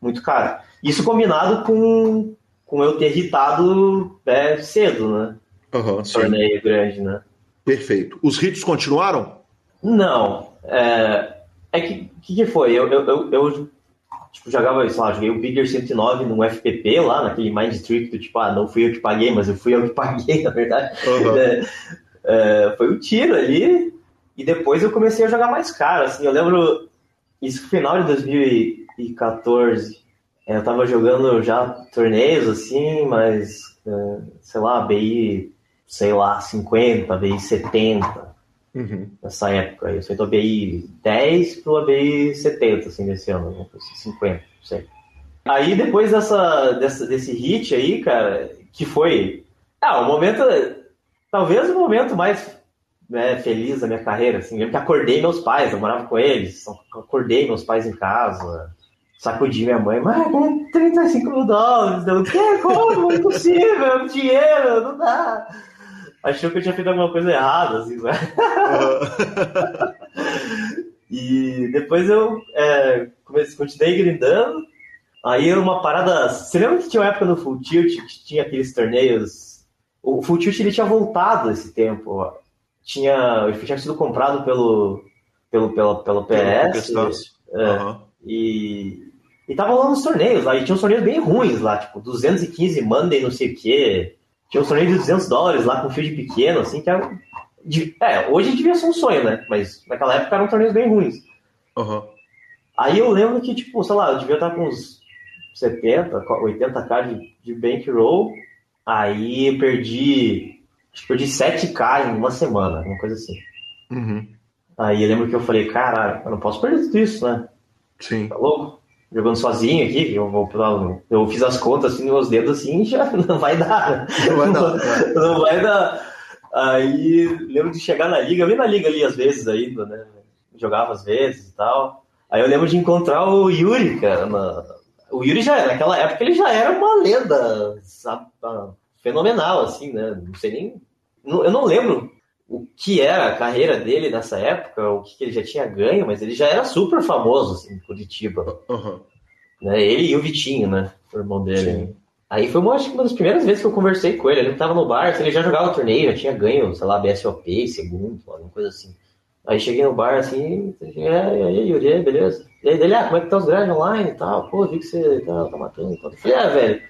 D: muito caro. Isso combinado com, com eu ter irritado né, cedo, né?
A: Uhum,
D: Torneio grande, né?
A: Perfeito. Os hits continuaram?
D: Não. É, é que, que, que foi? Eu, eu, eu, eu tipo, jogava, sei lá, joguei o Bigger 109 no FPP lá, naquele Mind Trick do tipo, ah, não fui eu que paguei, mas eu fui eu que paguei, na verdade. Uhum. É, é, foi um tiro ali. E depois eu comecei a jogar mais caro. Assim, eu lembro isso no final de 2014. É, eu tava jogando já torneios assim, mas é, sei lá, BI, sei lá, 50, BI 70. Uhum. Nessa época. Eu sei do ABI 10 pro ABI 70, assim, desse ano, 50, não sei. Aí depois dessa, dessa, desse hit aí, cara, que foi. Ah, o momento talvez o momento mais né, feliz da minha carreira, assim, eu que acordei meus pais, eu morava com eles, acordei meus pais em casa, sacudi minha mãe, mãe, 35 mil dólares, o que? Como? Impossível, dinheiro, não dá. Achou que eu tinha feito alguma coisa errada, assim, né? e depois eu é, comecei, continuei grindando, aí era uma parada, você lembra que tinha uma época no Full Tilt que tinha aqueles torneios o Full Tilt ele tinha voltado esse tempo. Tinha, ele tinha sido comprado pelo, pelo, pelo, pelo PS. É, uhum. E, e tava rolando os torneios lá. E tinha uns torneios bem ruins lá, tipo 215 Monday, não sei o quê. Tinha uns torneios de 200 dólares lá com field pequeno, assim, que era. É, hoje devia ser um sonho, né? Mas naquela época eram torneios bem ruins.
A: Uhum.
D: Aí eu lembro que, tipo, sei lá, eu devia estar com uns 70, 80k de, de bankroll Aí eu perdi. Acho que perdi 7k em uma semana, uma coisa assim.
A: Uhum.
D: Aí eu lembro que eu falei, caralho, eu não posso perder tudo isso, né?
A: Sim.
D: Tá louco? Jogando sozinho aqui, eu vou Eu fiz as contas assim, meus dedos assim, já não vai dar.
A: Não vai dar.
D: não vai dar. Aí lembro de chegar na liga, eu vi na liga ali às vezes ainda, né? Jogava às vezes e tal. Aí eu lembro de encontrar o Yuri, cara. Na... O Yuri já, naquela época, ele já era uma lenda, sabe? fenomenal, assim, né? Não sei nem. Eu não lembro o que era a carreira dele nessa época, o que ele já tinha ganho, mas ele já era super famoso, assim, em Curitiba.
A: Uhum.
D: Né? Ele e o Vitinho, né? O irmão dele. Sim. Aí foi uma, acho que uma das primeiras vezes que eu conversei com ele. Ele estava no bar, ele já jogava torneio, já tinha ganho, sei lá, BSOP, segundo, alguma coisa assim. Aí cheguei no bar assim, e aí, Yuri, beleza? E aí dele, ah, como é que tá os grades online e tal? Pô, vi que você tá, tá matando e tal. Eu falei, ah, velho,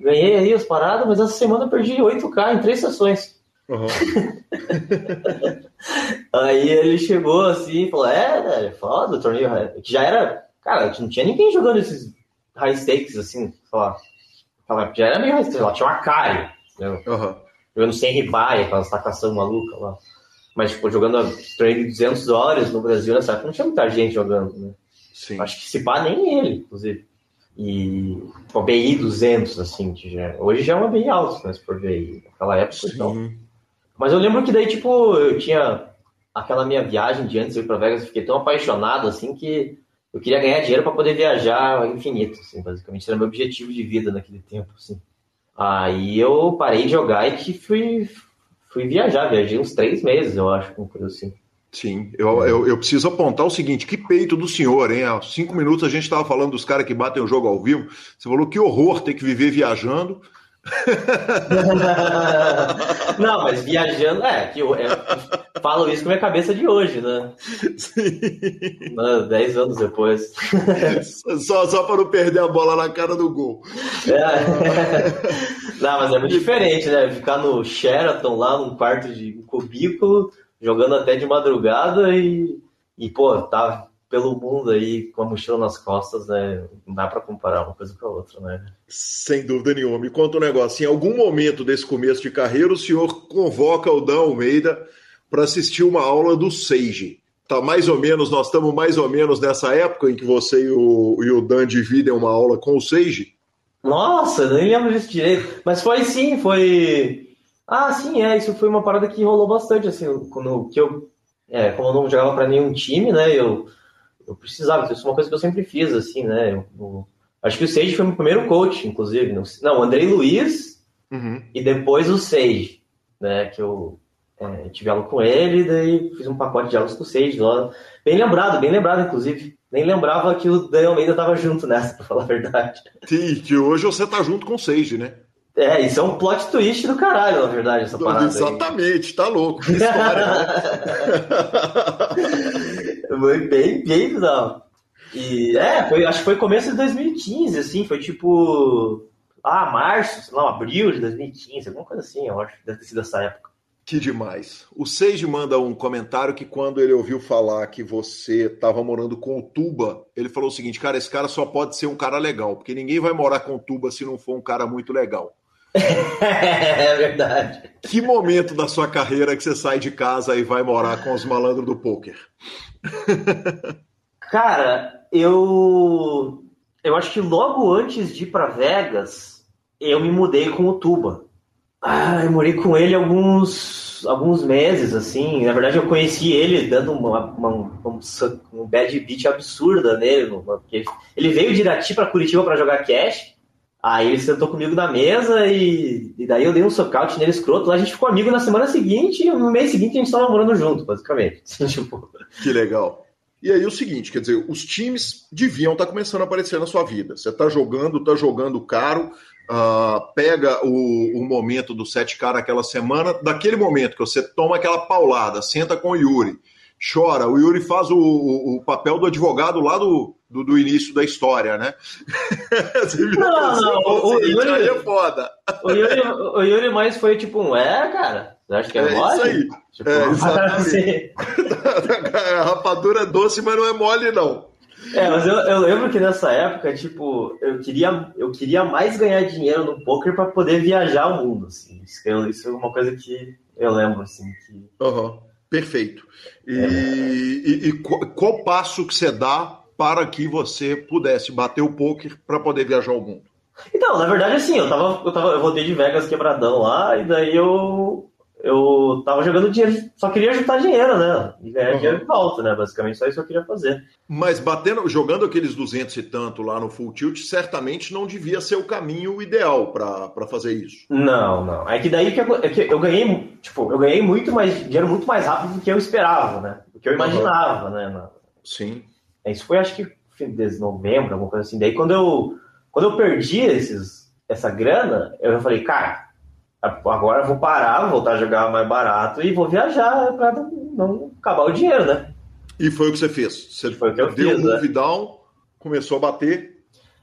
D: ganhei aí as paradas, mas essa semana eu perdi 8K em três sessões. Uhum. aí ele chegou assim e falou: É, velho, foda o torneio. Que já era. Cara, não tinha ninguém jogando esses high stakes, assim, sei lá. Já era meio high stakes, lá, tinha uma Kari, uhum. Jogando sem ribai, aquela estacação maluca lá. Mas, tipo, jogando torneio de 200 dólares no Brasil nessa época, não tinha muita gente jogando, né? Sim. Acho que se pá nem ele, inclusive. E a BI 200, assim, já, hoje já é uma BI alta, né, se for ver naquela época. Sim. Então. Mas eu lembro que daí, tipo, eu tinha aquela minha viagem de antes de ir pra Vegas, eu fiquei tão apaixonado, assim, que eu queria ganhar dinheiro para poder viajar infinito, assim, basicamente. Era meu objetivo de vida naquele tempo, assim. Aí eu parei de jogar e fui, fui viajar, viajei uns três meses, eu acho, uma coisa assim.
A: Sim, eu, eu, eu, preciso apontar o seguinte: que peito do senhor, hein? Há cinco minutos a gente estava falando dos caras que batem o jogo ao vivo. Você falou que horror ter que viver viajando.
D: Não, mas viajando, é, que eu, é, falo isso com a minha cabeça de hoje, né? Sim. Dez anos depois.
A: Só, só para não perder a bola na cara do gol.
D: É. Não, mas é muito diferente, né? Ficar no Sheraton lá num quarto de um cubículo, jogando até de madrugada e, e pô, tá pelo mundo aí com a mochila nas costas, né? Não dá para comparar uma coisa com a outra, né?
A: Sem dúvida nenhuma. Me conta um negócio. Em algum momento desse começo de carreira, o senhor convoca o Dan Almeida para assistir uma aula do Sage. Tá mais ou menos, nós estamos mais ou menos nessa época em que você e o, e o Dan dividem uma aula com o Sage.
D: Nossa, nem lembro disso direito. Mas foi sim, foi. Ah, sim, é. Isso foi uma parada que rolou bastante, assim, quando que eu. É, como eu não jogava para nenhum time, né? Eu eu precisava, isso é uma coisa que eu sempre fiz, assim, né? Eu, eu, acho que o Sage foi meu primeiro coach, inclusive. Não, não o Andrei Luiz uhum. e depois o Sage, né? Que eu é, tive aula com ele, daí fiz um pacote de aulas com o Sage lá. Bem lembrado, bem lembrado, inclusive. Nem lembrava que o Daniel Almeida estava junto nessa, pra falar a verdade.
A: Sim, que hoje você tá junto com o Sage, né?
D: É, isso é um plot twist do caralho, na verdade, essa parada.
A: Exatamente, aí. tá louco. Que história. Né?
D: Foi bem, bem bizarro. E é, foi, acho que foi começo de 2015, assim, foi tipo. Ah, março, lá, abril de 2015, alguma coisa assim, eu acho deve ter sido essa época.
A: Que demais. O Seiji manda um comentário que quando ele ouviu falar que você estava morando com o Tuba, ele falou o seguinte, cara, esse cara só pode ser um cara legal, porque ninguém vai morar com o Tuba se não for um cara muito legal.
D: É verdade.
A: Que momento da sua carreira que você sai de casa e vai morar com os malandros do poker?
D: Cara, eu eu acho que logo antes de ir para Vegas, eu me mudei com o Tuba. Ah, eu morei com ele alguns alguns meses, assim. Na verdade, eu conheci ele dando uma, uma, uma um bad beat absurda nele. Porque ele veio de Irati para Curitiba para jogar cash. Aí ele sentou comigo na mesa e, e daí eu dei um socaute nele escroto. Lá a gente ficou amigo na semana seguinte e no mês seguinte a gente estava morando junto, basicamente.
A: tipo... Que legal. E aí o seguinte, quer dizer, os times deviam estar tá começando a aparecer na sua vida. Você está jogando, está jogando caro, uh, pega o, o, momento do 7K naquela semana, daquele momento que você toma aquela paulada, senta com o Yuri, chora, o Yuri faz o, o, o papel do advogado lá do, do, do, início da história, né?
D: não, não, o, o, Yuri, aí é foda. O Yuri, o Yuri mais foi tipo um, é, cara, você acha que é, é mole? Isso aí. Tipo, é,
A: exatamente. a rapadura é doce, mas não é mole, não.
D: É, mas eu, eu, lembro que nessa época, tipo, eu queria, eu queria mais ganhar dinheiro no poker para poder viajar o mundo, assim. Isso, isso é uma coisa que eu lembro, assim. Que...
A: Uhum. Perfeito. E, e, e qual, qual passo que você dá para que você pudesse bater o poker para poder viajar o mundo?
D: Então, na verdade, assim, eu tava, eu tava, eu voltei de Vegas quebradão lá, e daí eu, eu tava jogando dinheiro, só queria juntar dinheiro, né? E ganhar uhum. dinheiro de volta, né? Basicamente, só isso que eu queria fazer.
A: Mas batendo, jogando aqueles 200 e tanto lá no Full Tilt, certamente não devia ser o caminho ideal para fazer isso.
D: Não, não. É que daí que eu, é que eu ganhei, tipo, eu ganhei muito mais dinheiro muito mais rápido do que eu esperava, né? Do que eu imaginava, uhum. né?
A: Sim.
D: É, isso foi acho que fim de novembro, alguma coisa assim. Daí quando eu, quando eu perdi esses, essa grana, eu falei, cara, agora eu vou parar, vou voltar a jogar mais barato e vou viajar para não, não, acabar o dinheiro, né?
A: E foi o que você fez. Você foi o que eu deu fiz, um move é. down, começou a bater.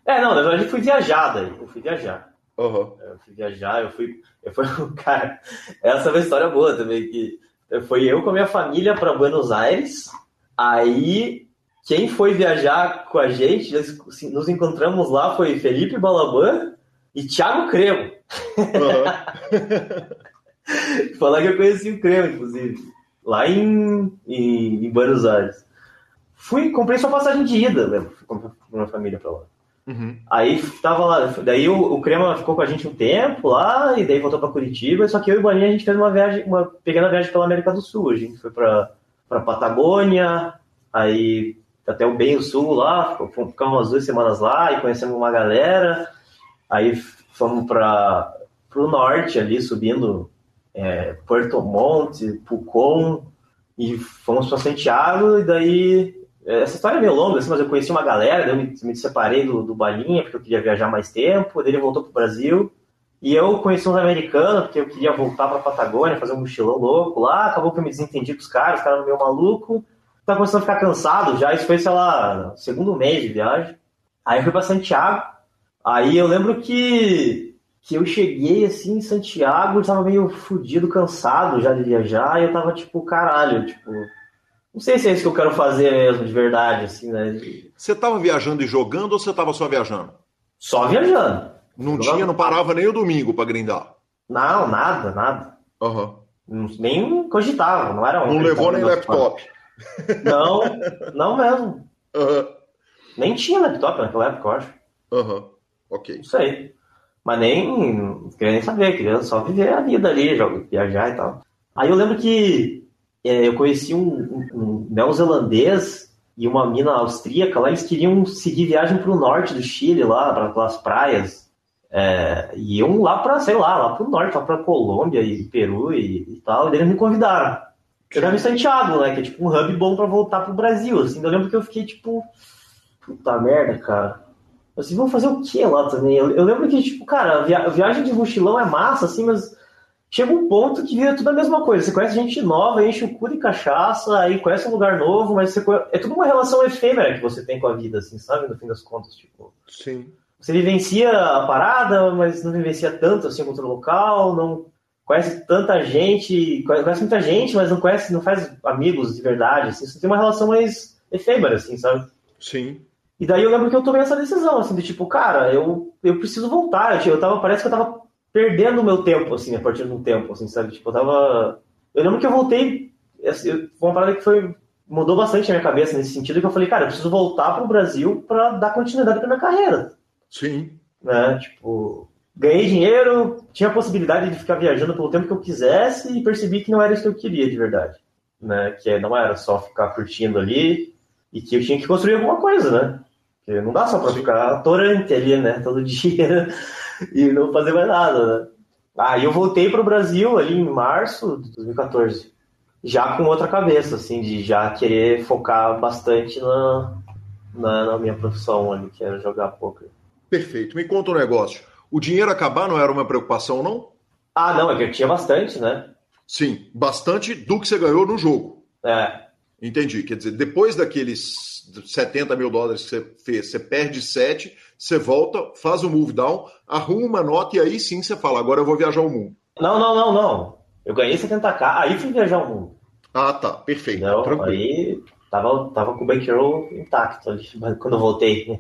D: É, não, na verdade eu fui viajar daí, eu fui viajar.
A: Uhum.
D: Eu fui viajar, eu fui. Eu fui cara, essa é uma história boa também. Que foi eu com a minha família para Buenos Aires. Aí, quem foi viajar com a gente, assim, nos encontramos lá, foi Felipe Balaban e Thiago Cremo. Uhum. Falar que eu conheci o Cremo, inclusive, lá em, em, em Buenos Aires. Fui, comprei sua passagem de ida, né? com a minha família pra lá. Uhum. Aí tava lá, daí o, o, Crema ficou com a gente um tempo lá, e daí voltou pra Curitiba, só que eu e o Boninho a gente fez uma viagem, uma pequena viagem pela América do Sul. A gente foi pra, pra Patagônia, aí até o bem o sul lá, ficamos umas duas semanas lá e conhecemos uma galera. Aí fomos para o norte ali, subindo é, Monte, Pucón, e fomos para Santiago, e daí essa história é meio longa, assim, mas eu conheci uma galera, eu me, me separei do, do Balinha, porque eu queria viajar mais tempo, ele voltou para o Brasil, e eu conheci uns americanos, porque eu queria voltar para a Patagônia, fazer um mochilão louco lá, acabou que eu me desentendi com os caras, os caras meio maluco, tava começando a ficar cansado já, isso foi, sei lá, segundo mês de viagem. Aí eu fui para Santiago, aí eu lembro que, que eu cheguei, assim, em Santiago, eu tava meio fudido, cansado já de viajar, e eu tava, tipo, caralho, tipo não sei se é isso que eu quero fazer mesmo, de verdade, assim, né?
A: Você estava viajando e jogando ou você estava só viajando?
D: Só viajando.
A: Não tinha, não parava nem o domingo para grindar?
D: Não, nada, nada.
A: Uhum.
D: Nem cogitava, não era
A: um. Não levou nem laptop?
D: Não, não mesmo.
A: Uhum.
D: Nem tinha laptop naquela época, eu acho.
A: Aham, uhum. Ok.
D: Isso aí. Mas nem, queria nem saber, queria só viver a vida ali, viajar e tal. Aí eu lembro que é, eu conheci um, um, um neozelandês e uma mina austríaca lá, eles queriam seguir viagem para o norte do Chile, lá, para as praias. É, e iam lá para, sei lá, lá para o norte, lá para Colômbia e Peru e, e, tal, e eles me convidaram. Eu era em Santiago, né, que é tipo um hub bom para voltar pro Brasil, assim, eu lembro que eu fiquei tipo, puta merda, cara. Assim, vamos fazer o que lá também? Eu, eu, lembro que, tipo, cara, a viagem de mochilão é massa, assim, mas chega um ponto que vira tudo a mesma coisa. Você conhece gente nova, enche o cu de cachaça, aí conhece um lugar novo, mas você é tudo uma relação efêmera que você tem com a vida, assim, sabe? No fim das contas, tipo.
A: Sim.
D: Você vivencia a parada, mas não vivencia tanto assim outro local, não conhece tanta gente, conhece muita gente, mas não conhece, não faz amigos de verdade, assim. Você tem uma relação mais efêmera, assim, sabe?
A: Sim.
D: E daí eu lembro que eu tomei essa decisão, assim, de tipo, cara, eu, eu preciso voltar. Eu, tava, parece que eu tava perdendo o meu tempo, assim, a partir de um tempo, assim, sabe? Tipo, eu tava. Eu lembro que eu voltei. Assim, foi uma parada que foi. Mudou bastante a minha cabeça nesse sentido, que eu falei, cara, eu preciso voltar pro Brasil para dar continuidade pra minha carreira.
A: Sim.
D: Né? Tipo, ganhei dinheiro, tinha a possibilidade de ficar viajando pelo tempo que eu quisesse e percebi que não era isso que eu queria de verdade. Né? Que não era só ficar curtindo ali e que eu tinha que construir alguma coisa, né? Porque não dá só pra ficar atorante ali, né? Todo dia e não fazer mais nada, né? Aí eu voltei para o Brasil ali em março de 2014, já com outra cabeça, assim, de já querer focar bastante na, na, na minha profissão ali, que era jogar poker.
A: Perfeito. Me conta um negócio. O dinheiro acabar não era uma preocupação, não?
D: Ah, não, é que eu tinha bastante, né?
A: Sim, bastante do que você ganhou no jogo.
D: É.
A: Entendi. Quer dizer, depois daqueles 70 mil dólares que você fez, você perde 7, você volta, faz o move down, arruma uma nota e aí sim você fala, agora eu vou viajar o mundo.
D: Não, não, não, não. Eu ganhei 70k, aí fui viajar o mundo.
A: Ah, tá, perfeito.
D: Não, tranquilo. aí tava, tava com o bankroll intacto ali, quando eu voltei.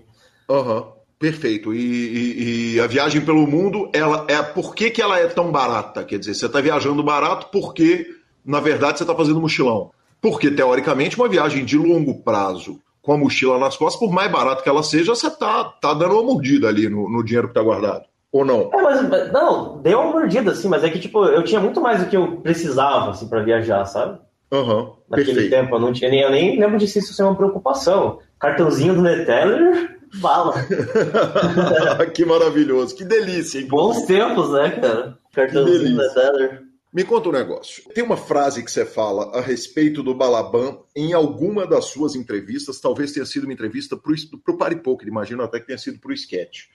A: Aham, uhum, perfeito. E, e, e, a viagem pelo mundo, ela é por que, que ela é tão barata? Quer dizer, você está viajando barato porque, na verdade, você está fazendo mochilão. Porque, teoricamente, uma viagem de longo prazo com a mochila nas costas, por mais barato que ela seja, você tá, tá dando uma mordida ali no, no dinheiro que tá guardado. Ou não?
D: É, mas, não, deu uma mordida, assim, mas é que, tipo, eu tinha muito mais do que eu precisava, assim, pra viajar, sabe?
A: Uhum,
D: Naquele
A: perfeito.
D: tempo, eu não tinha nem, eu nem lembro disso isso ser uma preocupação. Cartãozinho do Neteller, bala.
A: que maravilhoso, que delícia, hein?
D: Bons tempos, né, cara? Cartãozinho do Neteller.
A: Me conta um negócio. Tem uma frase que você fala a respeito do Balaban em alguma das suas entrevistas, talvez tenha sido uma entrevista para o Paripoker, imagino até que tenha sido para o sketch.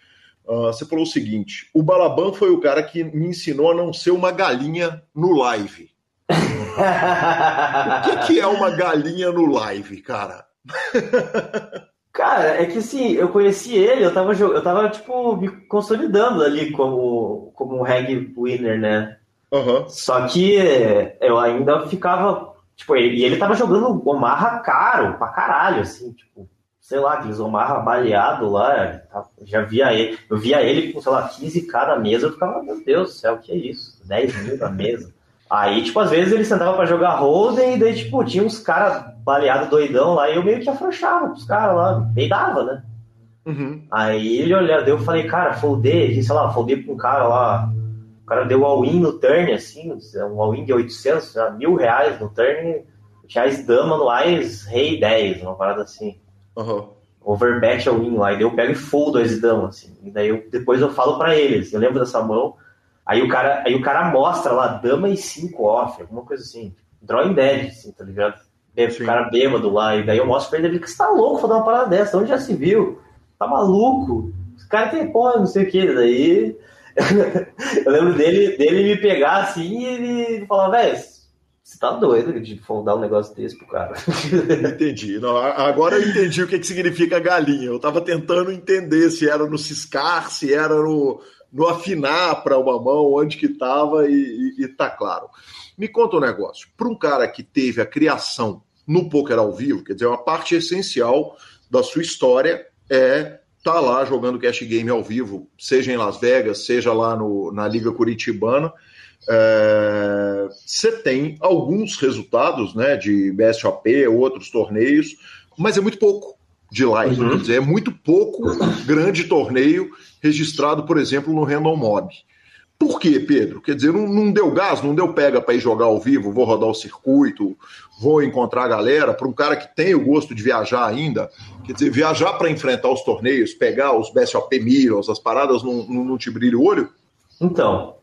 A: Uh, você falou o seguinte: o Balaban foi o cara que me ensinou a não ser uma galinha no live. o que, que é uma galinha no live, cara?
D: Cara, é que assim, eu conheci ele, eu tava, eu tava tipo, me consolidando ali como, como um reg winner, né?
A: Uhum.
D: Só que eu ainda ficava. Tipo, e ele tava jogando Omarra caro pra caralho, assim, tipo, sei lá, aqueles Omarra baleado lá. Já via ele. Eu via ele com, sei lá, 15k na mesa, eu ficava, meu Deus do céu, o que é isso? 10 mil na mesa. Aí, tipo, às vezes ele sentava pra jogar Holden e daí, tipo, tinha uns caras baleados doidão lá e eu meio que afrouxava pros caras lá, peidava, né?
A: Uhum.
D: Aí ele olhou, eu falei, cara, foldei, sei lá, foldei pra um cara lá, cara deu all-in no turn, assim, um all-in de 800, mil reais no turn, as dama no Ais, rei 10, uma parada assim.
A: Uhum.
D: Overbet all-in lá, e daí eu pego e foldo as damas, assim, e daí eu, depois eu falo pra eles, eu lembro dessa mão, Aí o cara, aí o cara mostra lá, dama e 5 off, alguma coisa assim. Drawing dead, assim, tá ligado? O cara bêbado lá, e daí eu mostro pra ele que você tá louco fazer uma parada dessa, onde já se viu? Tá maluco? O cara tem porra, não sei o que, daí. eu lembro dele, dele me pegar assim e ele falar, velho, você tá doido de foldar um negócio desse pro cara.
A: entendi. Não, agora eu entendi o que, que significa galinha. Eu tava tentando entender se era no ciscar, se era no no afinar para uma mão onde que estava e, e, e tá claro. Me conta um negócio. Para um cara que teve a criação no poker ao vivo, quer dizer, uma parte essencial da sua história é tá lá jogando cash game ao vivo, seja em Las Vegas, seja lá no, na Liga Curitibana. Você é, tem alguns resultados né, de BSOP, outros torneios, mas é muito pouco de live. Uhum. Dizer, é muito pouco grande torneio registrado, por exemplo, no Random Mob. Por quê, Pedro? Quer dizer, não, não deu gás, não deu pega para ir jogar ao vivo, vou rodar o circuito, vou encontrar a galera. Para um cara que tem o gosto de viajar ainda, quer dizer, viajar para enfrentar os torneios, pegar os BSOP Mirrors, as paradas, não, não, não te brilha o olho?
D: Então,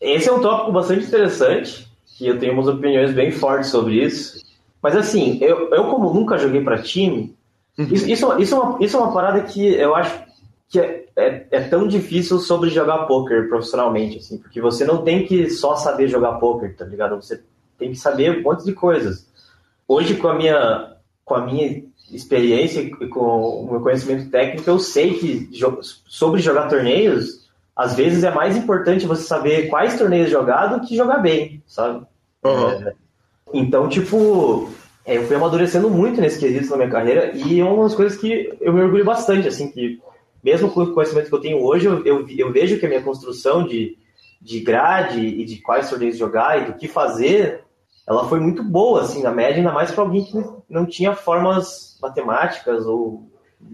D: esse é um tópico bastante interessante, que eu tenho umas opiniões bem fortes sobre isso. Mas assim, eu, eu como nunca joguei para time, uhum. isso, isso, isso, é uma, isso é uma parada que eu acho que é, é, é, tão difícil sobre jogar poker profissionalmente, assim, porque você não tem que só saber jogar poker, tá ligado? Você tem que saber um monte de coisas. Hoje, com a minha, com a minha experiência e com o meu conhecimento técnico, eu sei que sobre jogar torneios, às vezes é mais importante você saber quais torneios jogar do que jogar bem, sabe?
A: Uhum. É,
D: então, tipo, é, eu fui amadurecendo muito nesse quesito na minha carreira e é uma das coisas que eu me orgulho bastante, assim, que mesmo com o conhecimento que eu tenho hoje, eu, eu, eu vejo que a minha construção de, de grade e de quais torneios jogar e do que fazer, ela foi muito boa, assim, na média, ainda mais para alguém que não tinha formas matemáticas ou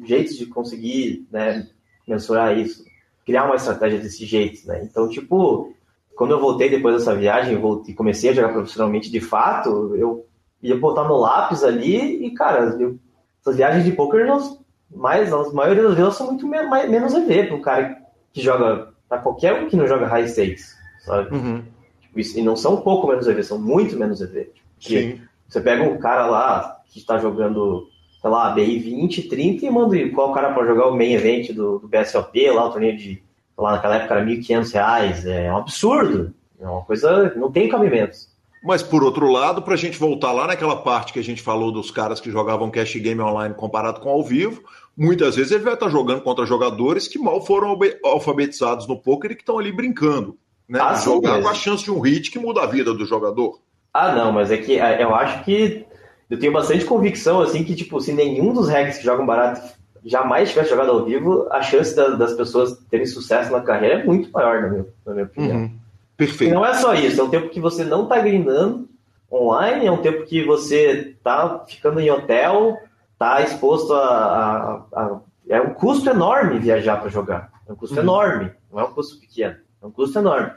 D: jeitos de conseguir né, mensurar isso, criar uma estratégia desse jeito, né? Então, tipo, quando eu voltei depois dessa viagem e comecei a jogar profissionalmente de fato, eu ia botar no lápis ali e, cara, eu, essas viagens de poker não, mas a maioria das vezes são muito me menos EV para um cara que joga, para qualquer um que não joga high stakes, sabe?
A: Uhum.
D: Tipo, isso, e não são um pouco menos EV, são muito menos EV.
A: Sim.
D: Você pega um cara lá que está jogando, sei lá, BI 20, 30 e manda qual cara para jogar o main event do, do BSOP, lá o torneio de, lá naquela época era 1.500 reais. É um absurdo. É uma coisa, não tem cabimentos.
A: Mas, por outro lado, para a gente voltar lá naquela parte que a gente falou dos caras que jogavam cash game online comparado com ao vivo, muitas vezes ele vai estar jogando contra jogadores que mal foram alfabetizados no poker e que estão ali brincando. Né? Ah, Jogar com a chance de um hit que muda a vida do jogador.
D: Ah, não, mas é que é, eu acho que eu tenho bastante convicção, assim, que, tipo, se nenhum dos hacks que jogam barato jamais tivesse jogado ao vivo, a chance da, das pessoas terem sucesso na carreira é muito maior, na minha, na minha opinião. Uhum.
A: Perfeito.
D: E não é só isso, é um tempo que você não está grindando online, é um tempo que você está ficando em hotel, está exposto a, a, a, É um custo enorme viajar para jogar. É um custo uhum. enorme, não é um custo pequeno, é um custo enorme.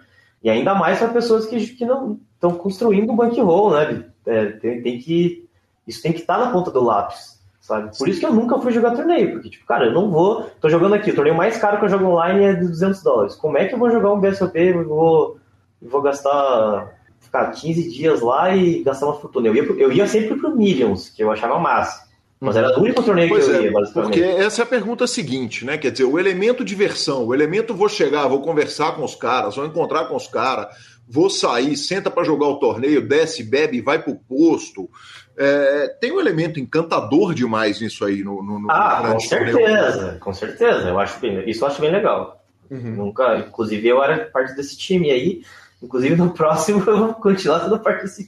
D: E ainda mais para pessoas que, que não estão construindo um bankroll, né? É, tem, tem, que. Isso tem que estar tá na ponta do lápis. Sabe? Por isso que eu nunca fui jogar torneio, porque, tipo, cara, eu não vou. Tô jogando aqui, o torneio mais caro que eu jogo online é de 200 dólares. Como é que eu vou jogar um BSOP vou vou gastar, ficar 15 dias lá e gastar uma fortuna. Eu ia, eu ia sempre pro Millions, que eu achava massa. Mas era o único torneio
A: pois
D: que eu
A: é,
D: ia, basicamente.
A: Porque essa é a pergunta seguinte, né? Quer dizer, o elemento diversão, o elemento vou chegar, vou conversar com os caras, vou encontrar com os caras, vou sair, senta para jogar o torneio, desce, bebe, vai pro posto. É, tem um elemento encantador demais nisso aí no, no, no
D: Ah, com certeza, torneio. com certeza. Eu acho bem, isso eu acho bem legal. Uhum. Nunca, inclusive eu era parte desse time aí. Inclusive no próximo eu vou continuar sendo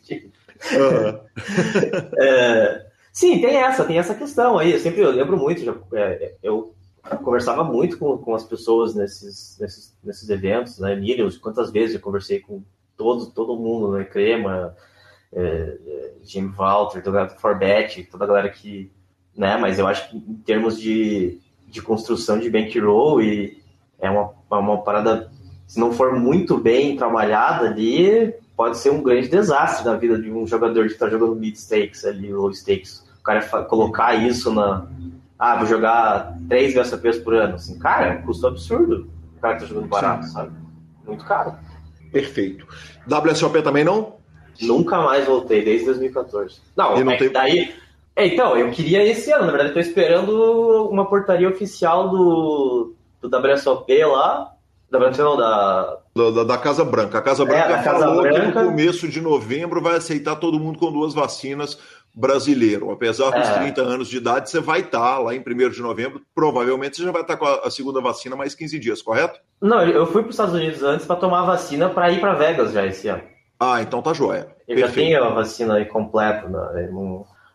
D: time. Uhum. é, sim, tem essa, tem essa questão aí. Eu sempre eu lembro muito, já, é, eu conversava muito com, com as pessoas nesses, nesses, nesses eventos, né? Miriams, quantas vezes eu conversei com todo, todo mundo, né? Crema, é, é, Jim Walter, Forbet, toda a galera que. Né? Mas eu acho que em termos de, de construção de bankroll e é uma, é uma parada, se não for muito bem trabalhada ali, pode ser um grande desastre na vida de um jogador que está jogando mid stakes ali, low stakes. O cara colocar isso na. Ah, vou jogar três VSPs por ano. Assim, cara, é um custo absurdo. O cara tá jogando barato, Sim. sabe? Muito caro.
A: Perfeito. WSOP também não?
D: Nunca mais voltei, desde 2014. Não, não é, daí. É, então, eu queria esse ano, na verdade, estou esperando uma portaria oficial do, do WSOP lá. Da Branca não, da...
A: Da, da, Casa Branca. A Casa é, Branca é, falou Branca... que no começo de novembro vai aceitar todo mundo com duas vacinas brasileiro. Apesar dos é. 30 anos de idade, você vai estar lá em 1 de novembro. Provavelmente você já vai estar com a, a segunda vacina mais 15 dias, correto?
D: Não, eu fui para os Estados Unidos antes para tomar a vacina para ir para Vegas já esse ano.
A: Ah, então tá joia.
D: Eu Perfeito. já tenho a vacina aí completa. Né?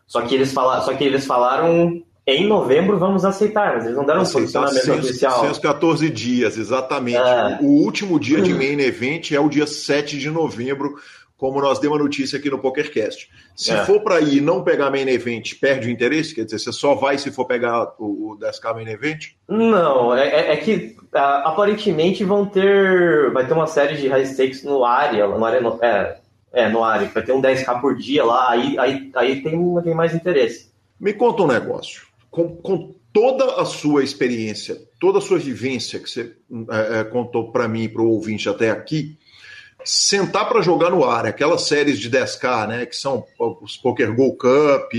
D: Só, que eles falaram, só que eles falaram em novembro vamos aceitar, mas eles não deram um posicionamento
A: sem,
D: oficial.
A: Sem os 14 dias, exatamente. É. O último dia de main event é o dia 7 de novembro, como nós demos a notícia aqui no PokerCast. Se é. for para ir e não pegar main event, perde o interesse? Quer dizer, você só vai se for pegar o, o 10K main event?
D: Não, é, é, é que aparentemente vão ter. Vai ter uma série de high stakes no área, no área no, é, é, no área, vai ter um 10K por dia lá, aí, aí, aí tem, tem mais interesse.
A: Me conta um negócio. Com, com toda a sua experiência, toda a sua vivência que você é, é contou para mim e para o ouvinte até aqui, sentar para jogar no ar, aquelas séries de 10K, né, que são os Poker Go Cup,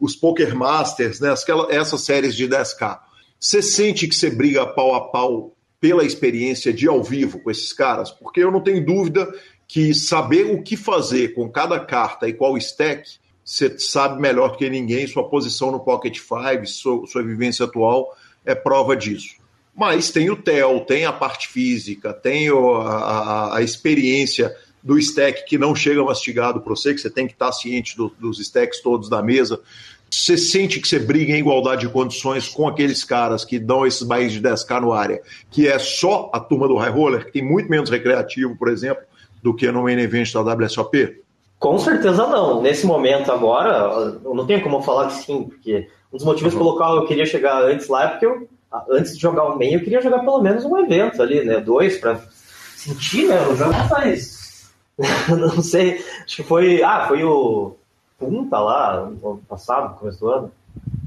A: os Poker Masters, né, aquelas, essas séries de 10K. Você sente que você briga pau a pau pela experiência de ao vivo com esses caras? Porque eu não tenho dúvida que saber o que fazer com cada carta e qual stack, você sabe melhor do que ninguém, sua posição no Pocket Five, sua, sua vivência atual é prova disso. Mas tem o TEL, tem a parte física, tem o, a, a, experiência do stack que não chega mastigado para você, que você tem que estar ciente do, dos stacks todos da mesa. Você sente que você briga em igualdade de condições com aqueles caras que dão esses bairros de 10k no área, que é só a turma do high roller, que tem muito menos recreativo, por exemplo, do que no main event da WSOP?
D: Com certeza não. Nesse momento agora, eu não tenho como falar que sim, porque um dos motivos uhum. pelo qual eu queria chegar antes lá é porque eu antes de jogar o main, eu queria jogar pelo menos um evento ali, né? Dois, para sentir, né? O jogo faz. não sei, acho que foi. Ah, foi o Punta lá, no ano passado, começo do ano.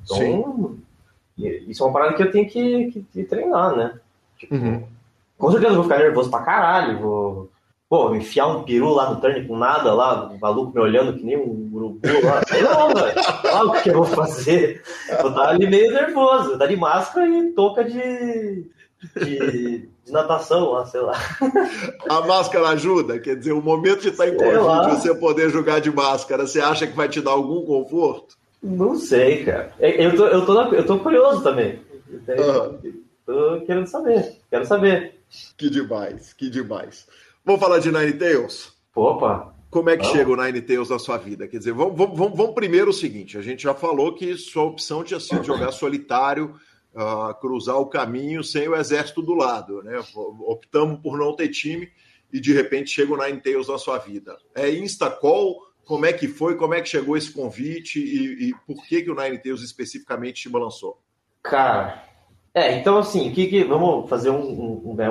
D: Então, Sim. isso é uma parada que eu tenho que, que, que treinar, né? Tipo, uhum. Com certeza eu vou ficar nervoso pra caralho, vou Pô, enfiar um peru lá no turn com nada lá, o maluco me olhando que nem um urubu lá. Sei não, velho. Olha o que eu vou fazer. Vou estar ali meio nervoso, tá de máscara e touca de, de, de, natação lá, sei lá.
A: A máscara ajuda? Quer dizer, o momento de estar em Covid, você poder jogar de máscara, você acha que vai te dar algum conforto?
D: Não sei, cara. É, eu tô, eu tô, eu tô curioso também. Uhum. Tô querendo saber. Quero saber.
A: Que demais, que demais. Vamos falar de Nine Tails?
D: Opa!
A: Como é que chega o Nine Tails na sua vida? Quer dizer, vamos, vamos, vamos, primeiro o seguinte: a gente já falou que sua opção tinha sido jogar solitário, uh, cruzar o caminho sem o exército do lado, né? Optamos por não ter time e de repente chega o Nine Tails na sua vida. É Instacall? Como é que foi? Como é que chegou esse convite e, e por que, que o Nine Tails especificamente te balançou?
D: Cara, é, então assim, que, que vamos fazer um, um, um, né,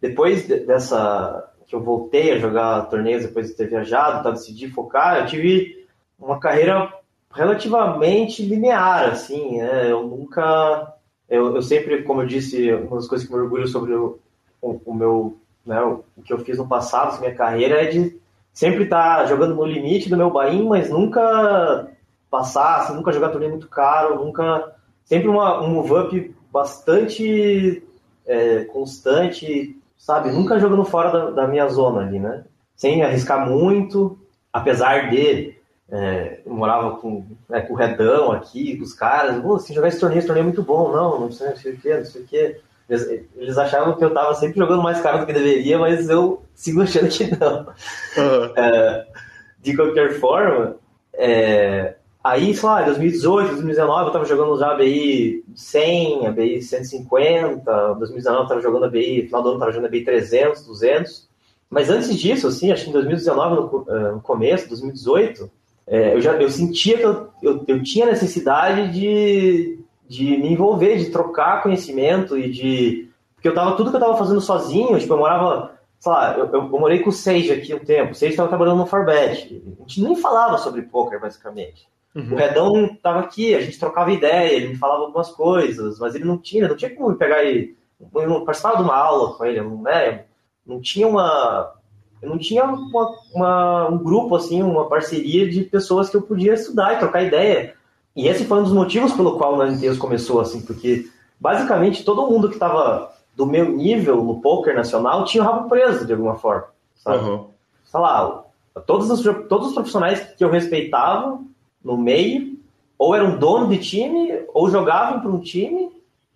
D: depois dessa que eu voltei a jogar torneios depois de ter viajado, tá, decidi focar, eu tive uma carreira relativamente linear, assim, né? Eu nunca... Eu, eu sempre, como eu disse, uma das coisas que me orgulho sobre o, o, o meu... Né, o, que eu fiz no passado, minha carreira, é de sempre estar tá jogando no limite do meu bain, mas nunca passar, assim, nunca jogar torneio muito caro, nunca... Sempre uma, um move-up bastante é, constante, sabe? Nunca jogando fora da, da minha zona ali, né? sem arriscar muito, apesar de é, eu morava com, né, com o Redão aqui, com os caras, oh, se jogar esse torneio, esse torneio é muito bom, não, não sei, não sei o que, não sei o que. Eles, eles, achavam que eu tava sempre jogando mais caro do que deveria, mas eu sigo achando que não. Uhum. É, de qualquer forma, é, aí, sei lá, em 2018, 2019, eu tava jogando já BI 100, a BI 150, em 2019 eu tava jogando a BI, no final do ano eu tava jogando a BI 300, 200, mas antes disso, assim, acho que em 2019, no, é, no começo, 2018, é, eu já eu sentia que eu, eu, eu, tinha necessidade de, de me envolver, de trocar conhecimento e de. Porque eu tava tudo que eu tava fazendo sozinho, tipo, eu morava, sei lá, eu, eu, eu morei com o Sage aqui um tempo, o Sage estava trabalhando no Farbet. A gente nem falava sobre poker, basicamente. Uhum. O Redão tava aqui, a gente trocava ideia, ele me falava algumas coisas, mas ele não tinha, não tinha como me pegar e. Eu não participava de uma aula com ele, né? Não tinha uma eu não tinha uma, uma, um grupo, assim, uma parceria de pessoas que eu podia estudar e trocar ideia. E esse foi um dos motivos pelo qual o Ninetales começou, assim, porque basicamente todo mundo que estava do meu nível no poker nacional tinha o rabo preso de alguma forma, sabe? Uhum. Sei lá, todos os, todos os profissionais que eu respeitava no meio, ou eram dono de time, ou jogavam para um time,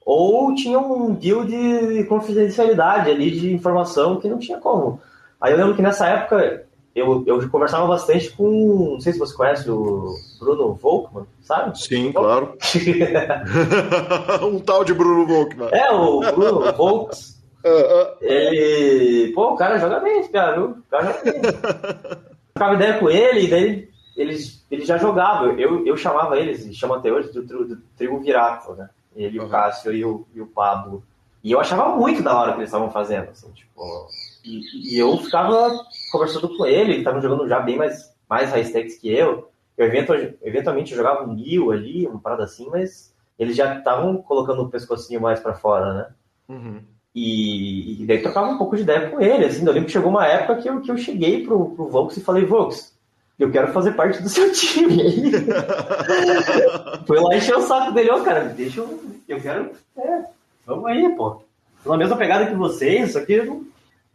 D: ou tinham um deal de confidencialidade ali de informação que não tinha como. Aí eu lembro que nessa época eu, eu conversava bastante com. Não sei se você conhece o Bruno Volkman, sabe?
A: Sim, claro. um tal de Bruno Volkman.
D: É, o Bruno Volks. Ele. Pô, o cara joga bem, esse cara, viu? O cara joga bem. Trocava ideia com ele, e daí eles, eles já jogavam. Eu, eu chamava eles, e chamo até hoje, do, do, do trigo Virato, né? Ele, uhum. o Cássio e o, e o Pablo. E eu achava muito da hora o que eles estavam fazendo, assim, tipo e, e, eu ficava conversando com ele, ele estava jogando já bem mais, mais high stakes que eu. Eu eventualmente jogava um mil ali, uma parada assim, mas eles já estavam colocando o pescocinho mais para fora, né? Uhum. E, e, daí trocava um pouco de ideia com ele, assim, eu lembro que chegou uma época que eu, que eu cheguei pro, pro Vox e falei, Vox, eu quero fazer parte do seu time aí. Foi lá encher o saco dele, ó, cara, deixa eu, eu quero, é, vamos aí, pô. Na mesma pegada que vocês, só que eu não,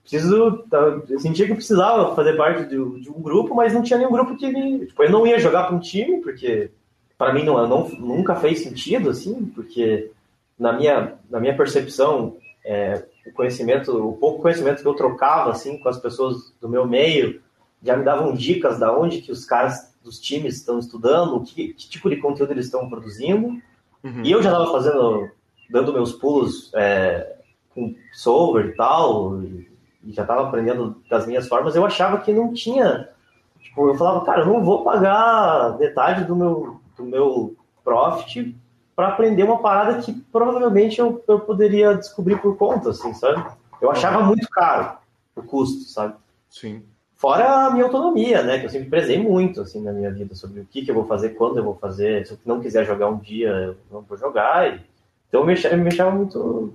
D: preciso. Tá, eu sentia que precisava fazer parte de, de, um grupo, mas não tinha nenhum grupo que me. Tipo, eu não ia jogar para um time, porque para mim não, não, nunca fez sentido, assim, porque na minha, na minha percepção, é, o conhecimento, o pouco conhecimento que eu trocava assim com as pessoas do meu meio já me davam dicas da onde que os caras dos times estão estudando, que, que tipo de conteúdo eles estão produzindo. Uhum. E eu já estava fazendo, dando meus pulos é, com solver e tal, e e já estava aprendendo das minhas formas, eu achava que não tinha. Tipo, eu falava, cara, eu não vou pagar metade do meu, do meu profit para aprender uma parada que provavelmente eu, eu poderia descobrir por conta, assim, sabe? Eu achava muito caro o custo, sabe?
A: Sim.
D: Fora a minha autonomia, né? Que eu sempre prezei muito, assim, na minha vida, sobre o que, que eu vou fazer, quando eu vou fazer. Se eu não quiser jogar um dia, eu não vou jogar. E... Então eu me, me achava muito...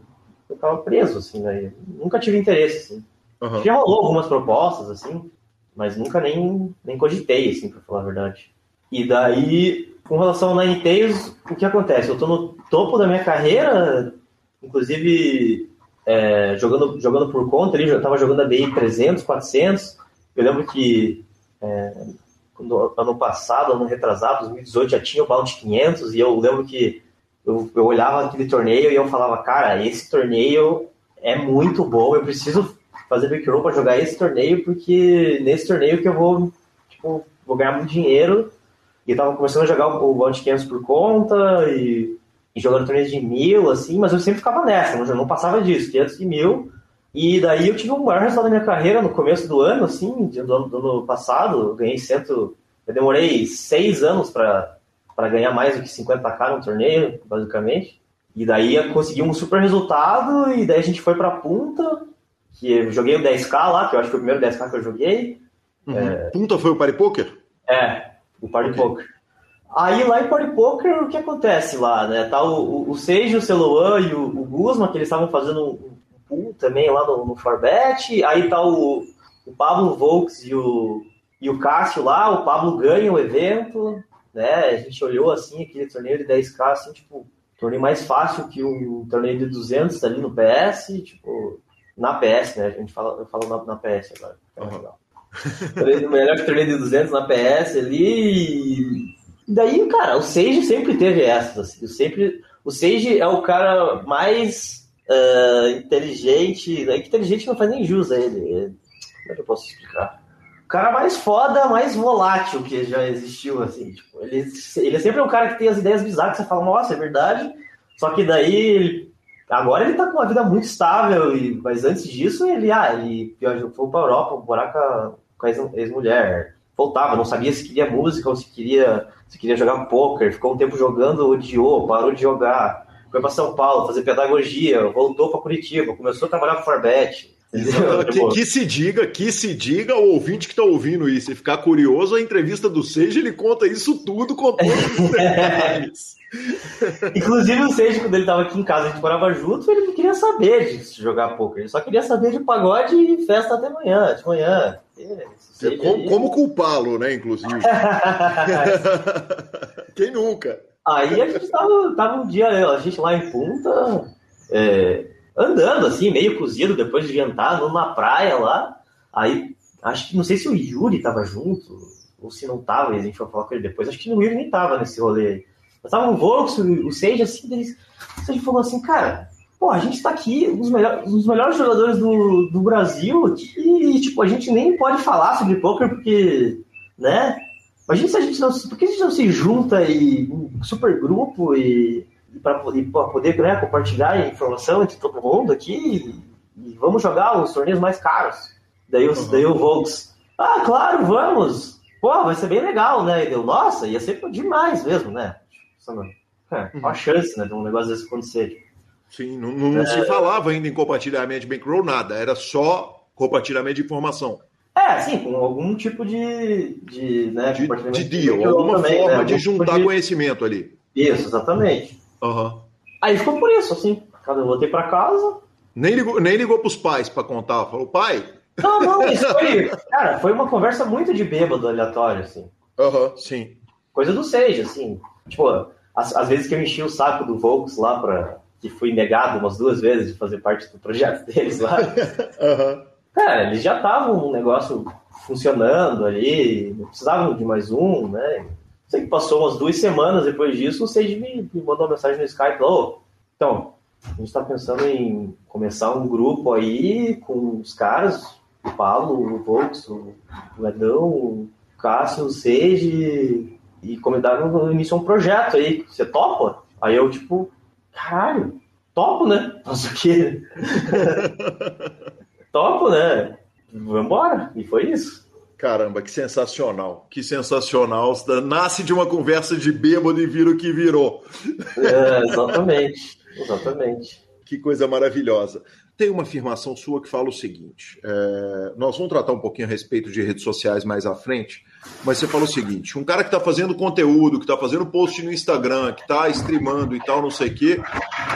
D: Eu tava preso, assim, né? Nunca tive interesse, assim. Uhum. Já rolou algumas propostas, assim, mas nunca nem, nem cogitei, assim, pra falar a verdade. E daí, com relação ao Ninetales, o que acontece? Eu tô no topo da minha carreira, inclusive é, jogando, jogando por conta ali, eu tava jogando a BI 300, 400. Eu lembro que é, quando, ano passado, ano retrasado, 2018, já tinha o Bounty 500, e eu lembro que eu, eu olhava aquele torneio e eu falava, cara, esse torneio é muito bom, eu preciso fazer backroll para jogar esse torneio, porque nesse torneio que eu vou, tipo, vou ganhar muito dinheiro. E eu tava começando a jogar o Bounty 500 por conta e, e jogando torneios de mil, assim, mas eu sempre ficava nessa, eu não passava disso, 500 e mil. E daí eu tive o maior resultado da minha carreira no começo do ano, assim, do ano, do ano passado, eu ganhei cento... Eu demorei seis anos para ganhar mais do que 50k no torneio, basicamente. E daí eu consegui um super resultado, e daí a gente foi pra punta, que eu joguei o 10K lá, que eu acho que foi o primeiro 10K que eu joguei.
A: Uhum. É... Punta foi o Party Poker?
D: É, o Party okay. Poker. Aí lá em Party Poker, o que acontece lá, né? Tá o, o, Sage, o Celoan e o, o Guzman, que eles estavam fazendo um pool também lá no, no Forbet. Aí tá o, o Pablo Volks e o, e o Cássio lá. O Pablo ganha o evento, né? A gente olhou assim, aquele torneio de 10K, assim, tipo, torneio mais fácil que um torneio de 200 ali no PS, tipo na PS, né? A gente fala, eu falo na, na PS agora. Uhum. o melhor torneio de 200 na PS ali. E daí, cara, o Sage sempre teve essas. Assim, o, sempre, o Sage é o cara mais uh, inteligente. É que inteligente não faz nem jus a ele. Como é que eu posso explicar? O cara mais foda, mais volátil que já existiu, assim. Tipo, ele, ele é sempre um cara que tem as ideias bizarras que você fala, nossa, é verdade. Só que daí Agora ele tá com uma vida muito estável, e, mas antes disso ele, ah, ele foi pra Europa morar com a, com a ex-mulher. Voltava, não sabia se queria música ou se queria, se queria jogar poker. Ficou um tempo jogando, odiou, parou de jogar. Foi para São Paulo fazer pedagogia, voltou para Curitiba, começou a trabalhar com Forbet.
A: Que, que, se diga, que se diga o ouvinte que está ouvindo isso e ficar curioso, a entrevista do Seja ele conta isso tudo com todos os detalhes.
D: Inclusive o Seiji, quando ele estava aqui em casa, a gente morava junto, ele não queria saber de jogar poker. Ele só queria saber de pagode e festa até manhã, de manhã.
A: É, como, como culpá-lo, né, inclusive? Quem nunca?
D: Aí a gente tava, tava um dia, a gente lá em Punta, é, andando assim, meio cozido, depois de jantar, numa praia lá. Aí, acho que, não sei se o Yuri tava junto, ou se não tava, a gente foi falar com ele depois. Acho que o Yuri nem tava nesse rolê aí. Mas tava o Volks, o Sage, assim, eles, o Sage falou assim, cara, pô, a gente tá aqui, um dos melhores, um dos melhores jogadores do, do Brasil, e, tipo, a gente nem pode falar sobre poker porque, né? Imagina se a gente não. Por que a gente não se junta e um super grupo e, e para poder né, compartilhar informação entre todo mundo aqui e, e, vamos jogar os torneios mais caros? Daí, uhum. daí o Volks, ah, claro, vamos! Pô, vai ser bem legal, né? E deu, nossa, ia ser demais mesmo, né? É, uhum. a chance, né, de um negócio desse acontecer.
A: Sim, não, não é... se falava ainda em compartilhamento de bankroll, nada, era só compartilhamento de informação.
D: É, sim, com algum tipo de, de, né,
A: de, de deal, alguma também, forma né, de juntar de... conhecimento ali.
D: Isso, exatamente.
A: Uhum.
D: Aí ficou por isso, assim. Eu voltei para casa.
A: Nem ligou, nem ligou pros pais para contar. Falou, pai.
D: Não, não, isso foi. cara, foi uma conversa muito de bêbado aleatório, assim.
A: Aham, uhum, sim.
D: Coisa do Sage, assim. Tipo, às, vezes que eu enchi o saco do Volks lá para que fui negado umas duas vezes de fazer parte do projeto deles lá. uhum. Cara, eles já estavam um negócio funcionando ali, não precisavam de mais um, né? Sei que passou umas duas semanas depois disso, o Sage me, me mandou uma mensagem no Skype, oh, então, a gente está pensando em começar um grupo aí com os caras, o Paulo, o Volks, o Edão, o Cássio, o Sage, e comentaram no início um projeto aí, você topa? Aí eu, tipo, caralho, topo, né? Faço o quê? Topo, né? Vambora. E foi isso.
A: Caramba, que sensacional. Que sensacional. Nasce de uma conversa de bêbado e vira o que virou.
D: É, exatamente. Exatamente.
A: Que coisa maravilhosa tem uma afirmação sua que fala o seguinte: é, nós vamos tratar um pouquinho a respeito de redes sociais mais à frente, mas você fala o seguinte: um cara que está fazendo conteúdo, que está fazendo post no Instagram, que está streamando e tal, não sei o quê,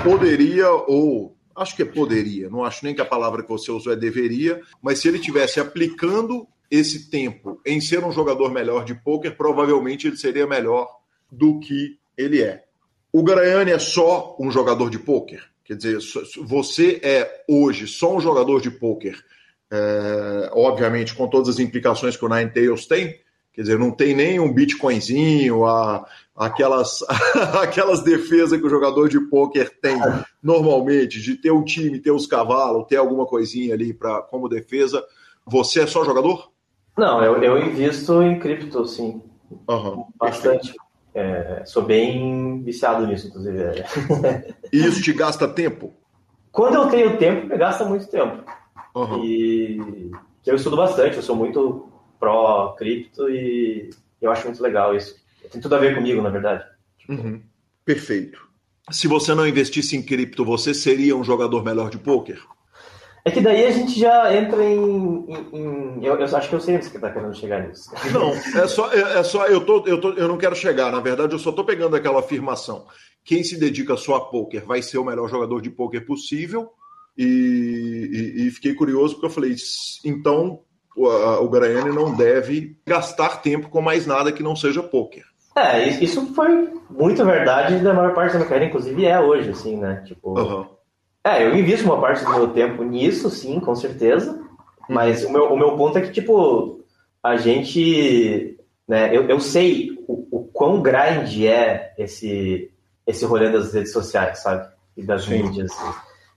A: poderia ou acho que é poderia, não acho nem que a palavra que você usou é deveria, mas se ele tivesse aplicando esse tempo em ser um jogador melhor de pôquer, provavelmente ele seria melhor do que ele é. O Garaiani é só um jogador de pôquer? Quer dizer, você é hoje só um jogador de pôquer, é, obviamente com todas as implicações que o Nine Tails tem, quer dizer, não tem nem um bitcoinzinho, a, aquelas, aquelas defesas que o jogador de pôquer tem normalmente, de ter um time, ter os cavalos, ter alguma coisinha ali pra, como defesa. Você é só jogador?
D: Não, eu, eu invisto em cripto, sim. Uhum, Bastante. É, sou bem viciado nisso, inclusive.
A: E isso te gasta tempo?
D: Quando eu tenho tempo, me gasta muito tempo. Uhum. E eu estudo bastante, eu sou muito pró cripto e eu acho muito legal isso. Tem tudo a ver comigo, na verdade.
A: Uhum. Perfeito. Se você não investisse em cripto, você seria um jogador melhor de pôquer?
D: É que daí a gente já entra em. em, em eu, eu, acho que eu sei onde você está querendo chegar nisso.
A: Não, é só, é, é, só eu, tô, eu, tô, eu não quero chegar. Na verdade, eu só estou pegando aquela afirmação. Quem se dedica só a poker vai ser o melhor jogador de poker possível. E, e, e fiquei curioso porque eu falei, então o, o Graiane não deve gastar tempo com mais nada que não seja poker.
D: É, isso foi muito verdade da maior parte da minha carreira, inclusive é hoje, assim, né? Tipo. Uhum é, eu invisto uma parte do meu tempo nisso, sim, com certeza. Mas o meu, o meu ponto é que, tipo, a gente, né, eu, eu sei o, o quão grande é esse, esse rolê das redes sociais, sabe? E das Sim. mídias.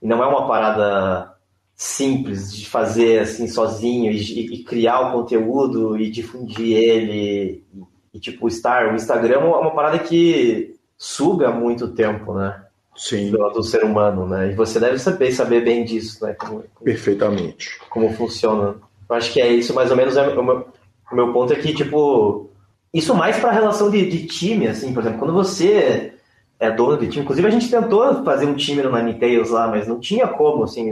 D: E não é uma parada simples de fazer assim sozinho e, e criar o conteúdo e difundir ele e, e, tipo estar o Instagram é uma parada que suga muito tempo né?
A: Sim.
D: Do, do, ser humano né? E você deve saber saber bem disso né? Como, como,
A: perfeitamente.
D: como funciona. Eu acho que é isso mais ou menos é, o, meu, o meu ponto é que tipo isso mais para relação de, de time assim por exemplo quando você é dono de time inclusive a gente tentou fazer um time no Ninetales lá mas não tinha como assim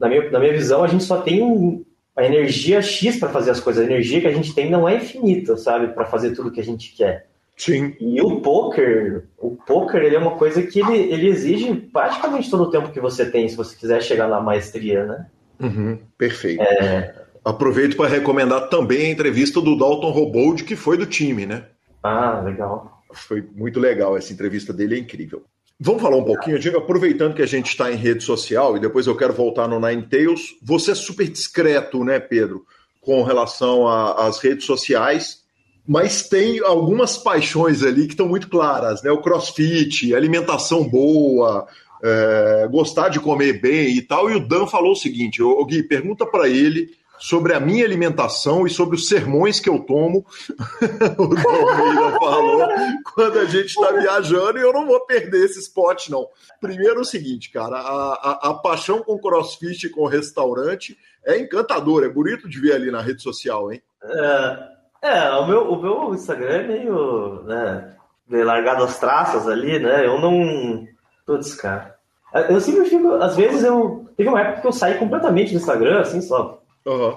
D: na minha, na minha visão, a gente só tem a energia X para fazer as coisas. A energia que a gente tem não é infinita, sabe? Para fazer tudo que a gente quer.
A: Sim.
D: E o poker, o poker, ele é uma coisa que ele, ele exige praticamente todo o tempo que você tem, se você quiser chegar na maestria, né?
A: Uhum, perfeito. É... Aproveito para recomendar também a entrevista do Dalton Robold, que foi do time, né?
D: Ah, legal.
A: Foi muito legal essa entrevista dele, é incrível. Vamos falar um pouquinho, Diego, aproveitando que a gente está em rede social e depois eu quero voltar no Nine Tails. Você é super discreto, né, Pedro, com relação às redes sociais, mas tem algumas paixões ali que estão muito claras, né? O crossfit, alimentação boa, é, gostar de comer bem e tal. E o Dan falou o seguinte: o Gui, pergunta para ele sobre a minha alimentação e sobre os sermões que eu tomo. o Dalmeida falou quando a gente está viajando e eu não vou perder esse spot, não. Primeiro é o seguinte, cara, a, a, a paixão com crossfit e com restaurante é encantador, é bonito de ver ali na rede social, hein?
D: É, é o, meu, o meu Instagram é meio, né, meio largado as traças ali, né? Eu não. Putz, cara. Eu sempre fico. Às vezes eu. Teve uma época que eu saí completamente do Instagram, assim, só
A: Uhum.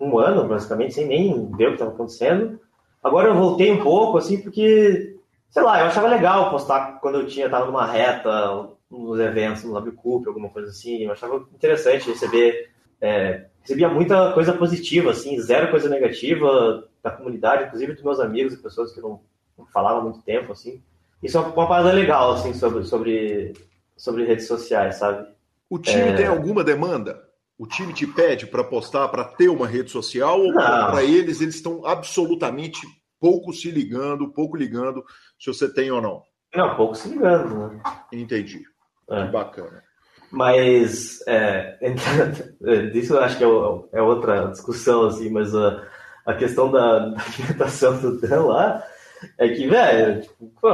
D: Um ano, basicamente, sem nem ver o que estava acontecendo. Agora eu voltei um pouco, assim, porque, sei lá, eu achava legal postar quando eu tinha, tava numa reta, nos eventos, no LabCoop, alguma coisa assim. Eu achava interessante receber. É, recebia muita coisa positiva, assim, zero coisa negativa da comunidade, inclusive dos meus amigos e pessoas que não, não falavam há muito tempo, assim. Isso é uma parada legal, assim, sobre, sobre, sobre redes sociais, sabe?
A: O time é... tem alguma demanda? O time te pede para postar, para ter uma rede social, ou para eles, eles estão absolutamente pouco se ligando, pouco ligando se você tem ou não?
D: Não, pouco se ligando, né?
A: Entendi. É. Que bacana.
D: Mas, é, isso eu acho que é, é, outra discussão, assim, mas a, a questão da, da alimentação do Dan lá é que, velho, tipo, pô,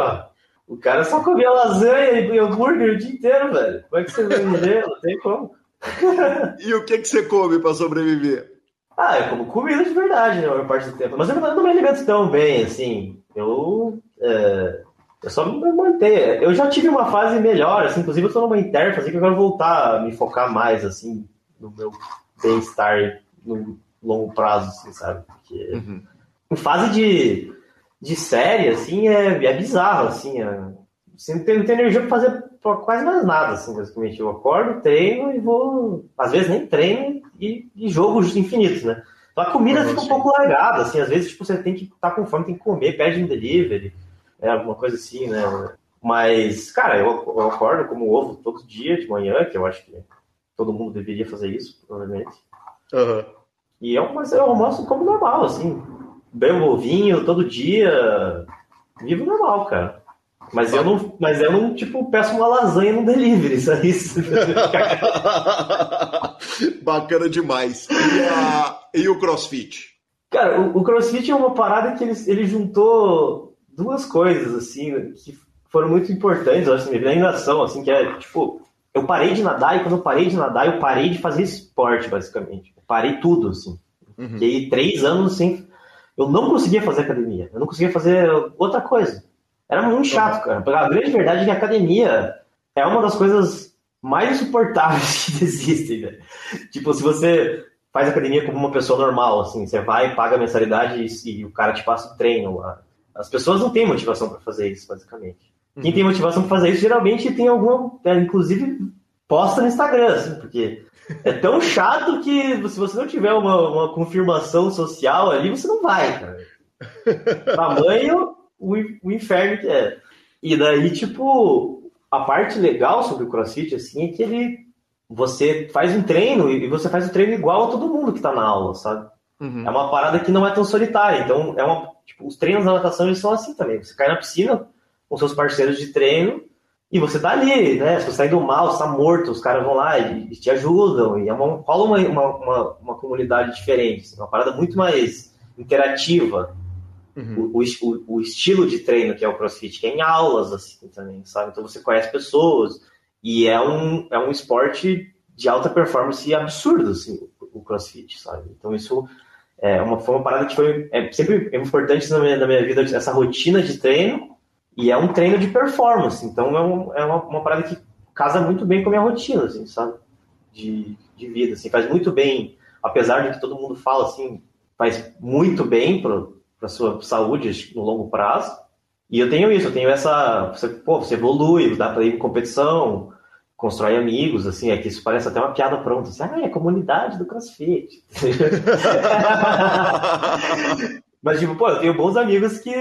D: o cara só comia lasanha e hambúrguer o dia inteiro, velho. Como é que você vai viver? Não tem como
A: e o que, que você come para sobreviver?
D: Ah, eu como comida de verdade, né, a maior parte do tempo. Mas eu não me alimento tão bem, assim. Eu, é, eu só me manter. Eu já tive uma fase melhor, assim, inclusive eu tô numa interface que eu quero voltar a me focar mais, assim, no meu bem-estar no longo prazo, assim, sabe? Porque uhum. em fase de, de série, assim, é, é bizarro, assim. É, você não tem, não tem energia pra fazer quase mais nada, assim, basicamente. Eu acordo, treino e vou. Às vezes nem treino e, e jogo infinitos, né? Então a comida fica um pouco largada, assim, às vezes tipo, você tem que estar tá com fome, tem que comer, pede um delivery, é, alguma coisa assim, né? Mas, cara, eu, eu acordo como ovo todo dia de manhã, que eu acho que todo mundo deveria fazer isso, provavelmente.
A: Uhum.
D: E é um, mas eu almoço como normal, assim. Bebo ovinho todo dia, vivo normal, cara. Mas eu não, mas eu não tipo, peço uma lasanha no delivery, isso.
A: Bacana demais. E, a, e, o CrossFit?
D: Cara, o, o, CrossFit é uma parada que ele, ele juntou duas coisas, assim, que foram muito importantes, eu acho, na minha nação, assim, que é, tipo, eu parei de nadar e quando eu parei de nadar, eu parei de fazer esporte, basicamente. Eu parei tudo, assim. Uhum. Fiquei três anos sem... Eu não conseguia fazer academia, eu não conseguia fazer outra coisa. Era muito chato, cara. A grande verdade é que a academia é uma das coisas mais insuportáveis que existem, velho. Tipo, se você faz academia como uma pessoa normal, assim, você vai, paga a mensalidade e, e o cara te passa o treino lá. As pessoas não têm motivação para fazer isso, basicamente. Quem uhum. tem motivação para fazer isso geralmente tem alguma, é, inclusive posta no Instagram, assim, porque é tão chato que se você não tiver uma, uma confirmação social ali, você não vai, cara. Tamanho o, o inferno que é. E daí, tipo, a parte legal sobre o CrossFit, assim, é que ele. Você faz um treino e você faz o treino igual a todo mundo que tá na aula, sabe? Uhum. É uma parada que não é tão solitária. Então, é uma, tipo, os treinos da natação eles são assim também. Você cai na piscina com seus parceiros de treino e você tá ali, né? Se você tá indo mal, você tá morto, os caras vão lá e, e te ajudam. E é uma, rola uma, uma, uma, uma comunidade diferente, assim, uma parada muito mais interativa. Uhum. O, o, o, estilo de treino que é o CrossFit, que é em aulas, assim, também, sabe? Então você conhece pessoas e é um, é um esporte de alta performance absurdo, assim, o, o CrossFit, sabe? Então isso é uma, foi uma parada que foi é, sempre importante na minha, na minha vida, essa rotina de treino e é um treino de performance, então é, um, é uma, uma, parada que casa muito bem com a minha rotina, assim, sabe? De, de vida, assim, faz muito bem, apesar de que todo mundo fala, assim, faz muito bem para sua saúde no longo prazo. E eu tenho isso, eu tenho essa, você, pô, você evolui, dá para ir em competição, constrói amigos, assim, é que isso parece até uma piada pronta, assim, ah, é a comunidade do CrossFit. Mas, tipo, pô, eu tenho bons amigos que,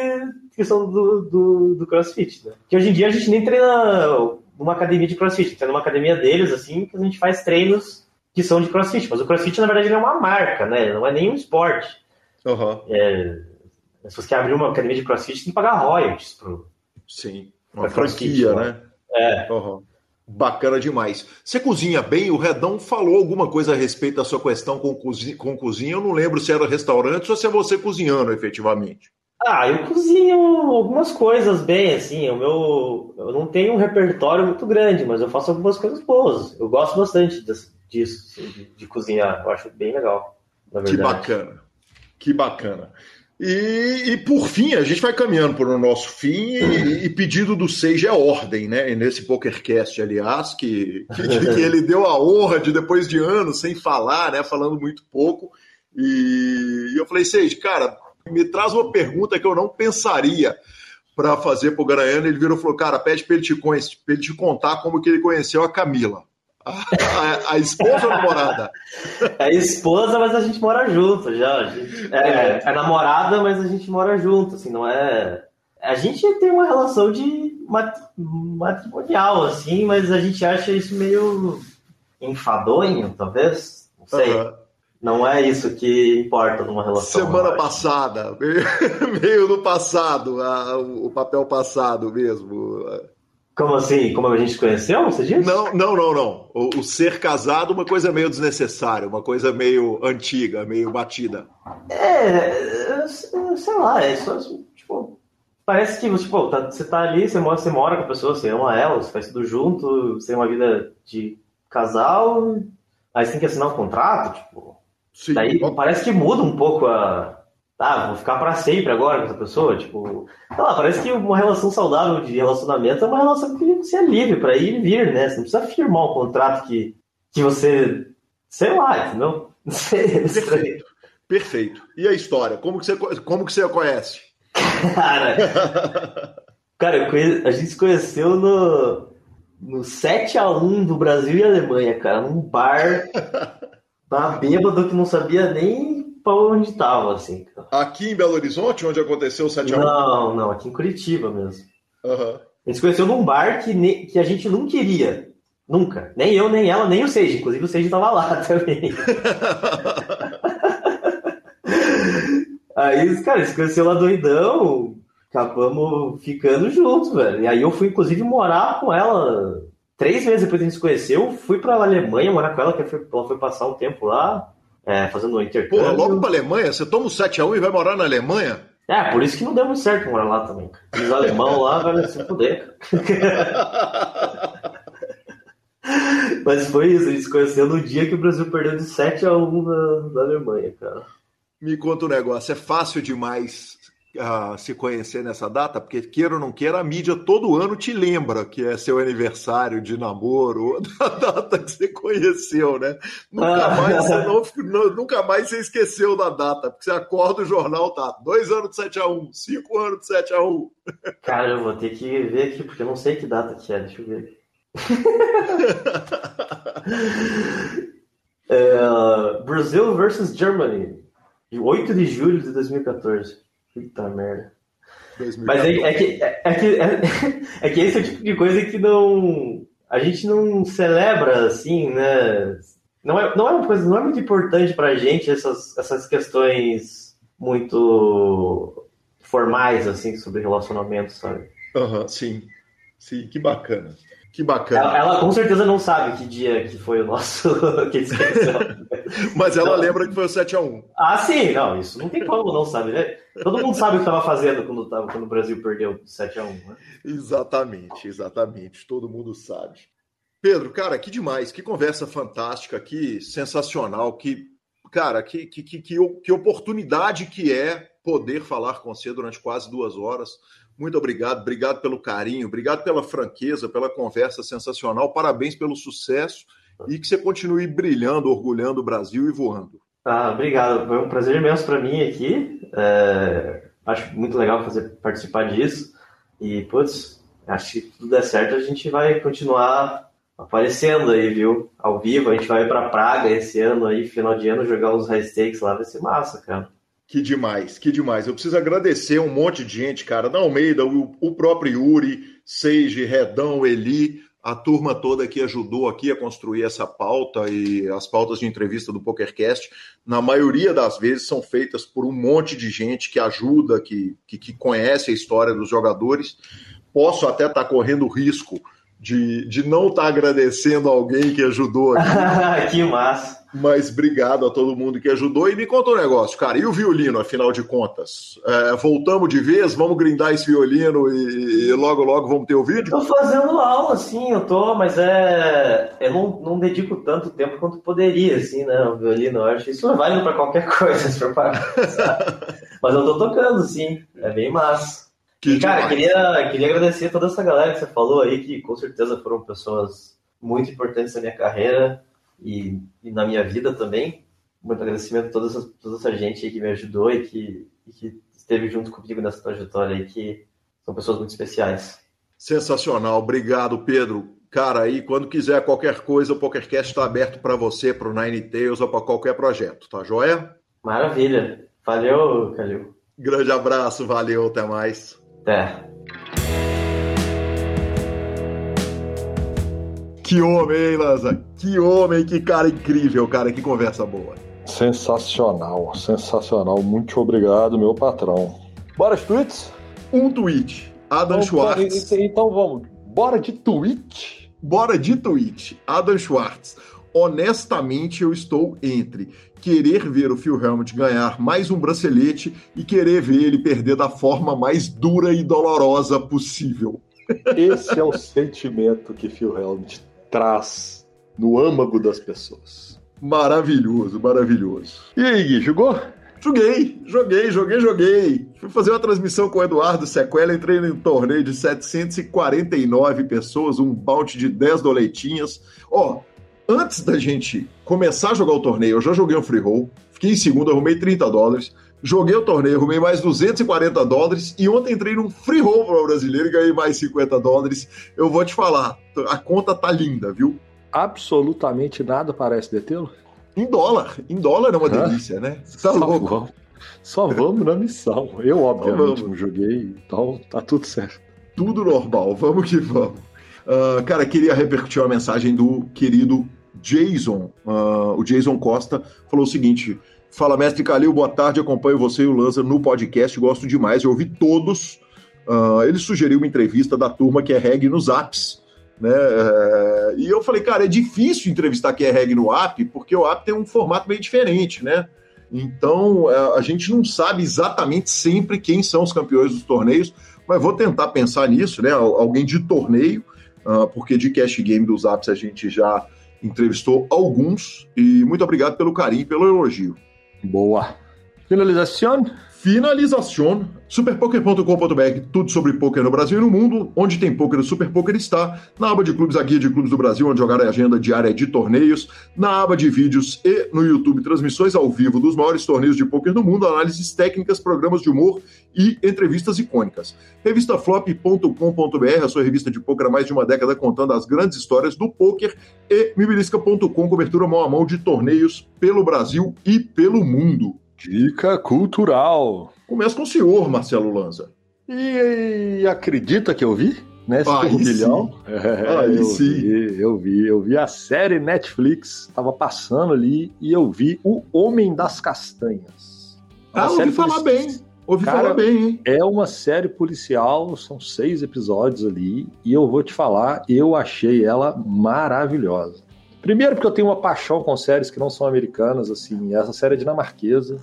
D: que são do, do, do CrossFit, né? Que hoje em dia a gente nem treina numa academia de CrossFit, treina numa academia deles, assim, que a gente faz treinos que são de CrossFit. Mas o CrossFit, na verdade, é uma marca, né? Não é nenhum esporte.
A: Uhum.
D: É, se você quer abrir uma academia de CrossFit, tem que pagar royalties pro.
A: Sim, uma franquia, né?
D: É.
A: Uhum. Bacana demais. Você cozinha bem? O Redão falou alguma coisa a respeito da sua questão com cozinha, com cozinha. Eu não lembro se era restaurante ou se é você cozinhando efetivamente.
D: Ah, eu cozinho algumas coisas bem, assim. O meu, eu não tenho um repertório muito grande, mas eu faço algumas coisas boas. Eu gosto bastante disso, assim, de, de, cozinhar. Eu acho bem legal.
A: Que bacana. Que bacana. E, e, por fim, a gente vai caminhando para o nosso fim e, e pedido do Sage é ordem, né? E nesse PokerCast, aliás, que, que, que, ele deu a honra de, depois de anos, sem falar, né? Falando muito pouco. E, e eu falei, Sage, cara, me traz uma pergunta que eu não pensaria para fazer para o Garanhano. Ele virou e falou, cara, pede para ele, te, ele te contar como que ele conheceu a Camila. A, a, esposa ou a namorada?
D: É esposa, mas a gente mora junto já. Gente, é, é, é, namorada, mas a gente mora junto, assim, não é. A gente tem uma relação de matrimonial, assim, mas a gente acha isso meio enfadonho, talvez. Não sei. Uhum. Não é isso que importa numa relação.
A: Semana passada, meio no passado, a, o papel passado mesmo.
D: Como assim? Como a gente se conheceu, você disse?
A: Não, não, não, não. O, o, ser casado uma coisa meio desnecessária, uma coisa meio antiga, meio batida.
D: É, sei lá, é só, tipo, parece que tipo, tá, você tá ali, você mora, você mora com a pessoa, você ama ela, você faz tudo junto, você tem uma vida de casal, aí você tem que assinar um contrato, tipo. Sim. Daí parece que muda um pouco a, ah, vou ficar para sempre agora com essa pessoa, tipo, sei lá, parece que uma relação saudável de relacionamento é uma relação que você é livre para ir e vir, né? Você não precisa firmar um contrato que, que você, sei lá, entendeu?
A: Perfeito. Perfeito. E a história? Como que você, como que você a conhece?
D: Cara, cara a gente se conheceu no, no 7x1 do Brasil e Alemanha, cara, num bar, tá bêbado que não sabia nem pra onde tava, assim.
A: Aqui em Belo Horizonte, onde aconteceu o 7x1?
D: Não, não, aqui em Curitiba mesmo.
A: Uhum.
D: A gente se conheceu num bar que, ne... que a gente não queria. Nunca. Nem eu, nem ela, nem o Seiji. Inclusive o Seiji tava lá também. aí, cara, se conheceu lá doidão, acabamos ficando juntos, velho. E aí eu fui, inclusive, morar com ela três meses depois que a gente se conheceu. Fui pra Alemanha morar com ela, que ela foi passar um tempo lá é, fazendo um intercâmbio.
A: Porra, logo pra Alemanha? Você toma um 7x1 e vai morar na Alemanha?
D: É, por isso que não deu muito certo morar lá também. Os alemão lá vai se fuder. Mas foi isso, a gente se conheceu no dia que o Brasil perdeu de 7 a 1 na, na Alemanha, cara.
A: Me conta um negócio, é fácil demais se conhecer nessa data, porque queira ou não queira, a mídia todo ano te lembra que é seu aniversário de namoro, da data que você conheceu, né? Nunca, ah. mais, você não, nunca mais você esqueceu da data, porque você acorda o jornal, tá? Dois anos de 7 a 1 cinco anos de 7 a 1
D: Cara, eu vou ter que ver aqui, porque eu não sei que data que é, deixa eu ver. é, Brasil versus Germany, 8 de julho de 2014. Puta merda. Mas é, é, que, é, é, que, é, é, que esse é o tipo de coisa que não. A gente não celebra assim, né? não é, não é uma coisa, não é muito importante pra gente essas, essas questões muito formais, assim, sobre relacionamento, sabe?
A: Aham, uhum, sim. Sim, que bacana. Que bacana.
D: Ela, ela, com certeza não sabe que dia que foi o nosso. que
A: Mas ela então, lembra que foi o 7x1.
D: Ah, sim, não, isso não tem como não sabe, né? Todo mundo sabe o que estava fazendo quando, tava, quando o Brasil perdeu 7x1. Né?
A: Exatamente, exatamente. Todo mundo sabe. Pedro, cara, que demais, que conversa fantástica, que sensacional, que, cara, que, que, que, que oportunidade que é poder falar com você durante quase duas horas. Muito obrigado, obrigado pelo carinho, obrigado pela franqueza, pela conversa sensacional. Parabéns pelo sucesso e que você continue brilhando, orgulhando o Brasil e voando.
D: Ah, obrigado. Foi um prazer imenso para mim aqui. É... Acho muito legal fazer participar disso. E, putz, acho que tudo der certo, a gente vai continuar aparecendo aí, viu? Ao vivo. A gente vai para Praga esse ano aí, final de ano, jogar os high stakes lá. Vai ser massa, cara.
A: Que demais, que demais. Eu preciso agradecer um monte de gente, cara. Da Almeida, o, o próprio Yuri, Seiji, Redão, Eli, a turma toda que ajudou aqui a construir essa pauta e as pautas de entrevista do PokerCast, na maioria das vezes são feitas por um monte de gente que ajuda, que, que, que conhece a história dos jogadores. Posso até estar tá correndo risco de, de não estar tá agradecendo alguém que ajudou
D: aqui. que massa.
A: Mas obrigado a todo mundo que ajudou. E me conta um negócio, cara. E o violino, afinal de contas? É, voltamos de vez? Vamos grindar esse violino e, e, logo, logo vamos ter o vídeo?
D: Tô fazendo aula, sim, eu tô, mas é. Eu não, não dedico tanto tempo quanto poderia, assim, né? O violino, eu acho. Isso é válido pra qualquer coisa, se for parar. mas eu tô tocando, sim. É bem massa. Que cara, queria, queria agradecer a toda essa galera que você falou aí, que com certeza foram pessoas muito importantes na minha carreira e, e na minha vida também. Muito agradecimento a toda essa, toda essa gente aí que me ajudou e que, e que esteve junto comigo nessa trajetória aí, que são pessoas muito especiais.
A: Sensacional, obrigado, Pedro. Cara, aí quando quiser qualquer coisa, o PokerCast está aberto para você, para o Nine Tails ou para qualquer projeto, tá joia?
D: Maravilha. Valeu, Calil.
A: Grande abraço, valeu, até mais.
D: É.
A: Que homem, hein, Lanza? Que homem, que cara incrível, cara, que conversa boa.
B: Sensacional, sensacional. Muito obrigado, meu patrão. Bora de tweets?
A: Um tweet. Adam então, Schwartz.
B: Então vamos. Bora de tweet?
A: Bora de tweet. Adam Schwartz. Honestamente, eu estou entre querer ver o Phil Helmut ganhar mais um bracelete e querer ver ele perder da forma mais dura e dolorosa possível.
B: Esse é o sentimento que Phil Helmut traz no âmago das pessoas.
A: Maravilhoso, maravilhoso.
B: E aí, Gui, jogou?
A: Joguei, joguei, joguei, joguei. Fui fazer uma transmissão com o Eduardo Sequela, entrei em um torneio de 749 pessoas, um bounty de 10 doletinhas. Ó, oh, antes da gente começar a jogar o torneio, eu já joguei um free roll, fiquei em segundo, arrumei 30 dólares. Joguei o torneio, arrumei mais 240 dólares e ontem entrei num free roll para o brasileiro e ganhei mais 50 dólares. Eu vou te falar, a conta tá linda, viu?
B: Absolutamente nada parece detê-lo?
A: Em dólar. Em dólar é uma delícia, né?
B: Tá só louco. Vamos, só vamos na missão. Eu, obviamente, não joguei, então tá tudo certo.
A: Tudo normal, vamos que vamos. Uh, cara, queria repercutir uma mensagem do querido Jason, uh, o Jason Costa, falou o seguinte: Fala, mestre Calil, boa tarde. Acompanho você e o Lanza no podcast, gosto demais, eu ouvi todos. Uh, ele sugeriu uma entrevista da turma que é reg nos apps. Né? Uh, e eu falei, cara, é difícil entrevistar quem é reg no app, porque o app tem um formato meio diferente, né? Então uh, a gente não sabe exatamente sempre quem são os campeões dos torneios, mas vou tentar pensar nisso, né? Alguém de torneio, ah, porque de cash game dos apps a gente já entrevistou alguns. E muito obrigado pelo carinho, pelo elogio.
B: Boa. Finalização?
A: Finalização. Superpoker.com.br, tudo sobre poker no Brasil e no mundo. Onde tem poker, o Super Poker está. Na aba de clubes, a guia de clubes do Brasil, onde jogar a agenda diária de torneios. Na aba de vídeos e no YouTube, transmissões ao vivo dos maiores torneios de poker do mundo, análises técnicas, programas de humor e entrevistas icônicas. Revistaflop.com.br, a sua revista de poker há mais de uma década contando as grandes histórias do poker. E mibilisca.com, cobertura mão a mão de torneios pelo Brasil e pelo mundo.
B: Dica cultural.
A: Começa com o senhor, Marcelo Lanza.
B: E, e acredita que eu vi? nesse
A: Aí
B: turbilhão.
A: sim.
B: É,
A: Aí
B: eu
A: sim.
B: vi, eu vi, eu vi a série Netflix, tava passando ali e eu vi O Homem das Castanhas. Uma
A: Ah, ouvi falar bem. Ouvi
B: Cara,
A: falar bem, hein?
B: É uma série policial, são seis episódios ali, e eu vou te falar, eu achei ela maravilhosa. Primeiro porque eu tenho uma paixão com séries que não são americanas, assim, essa série é dinamarquesa,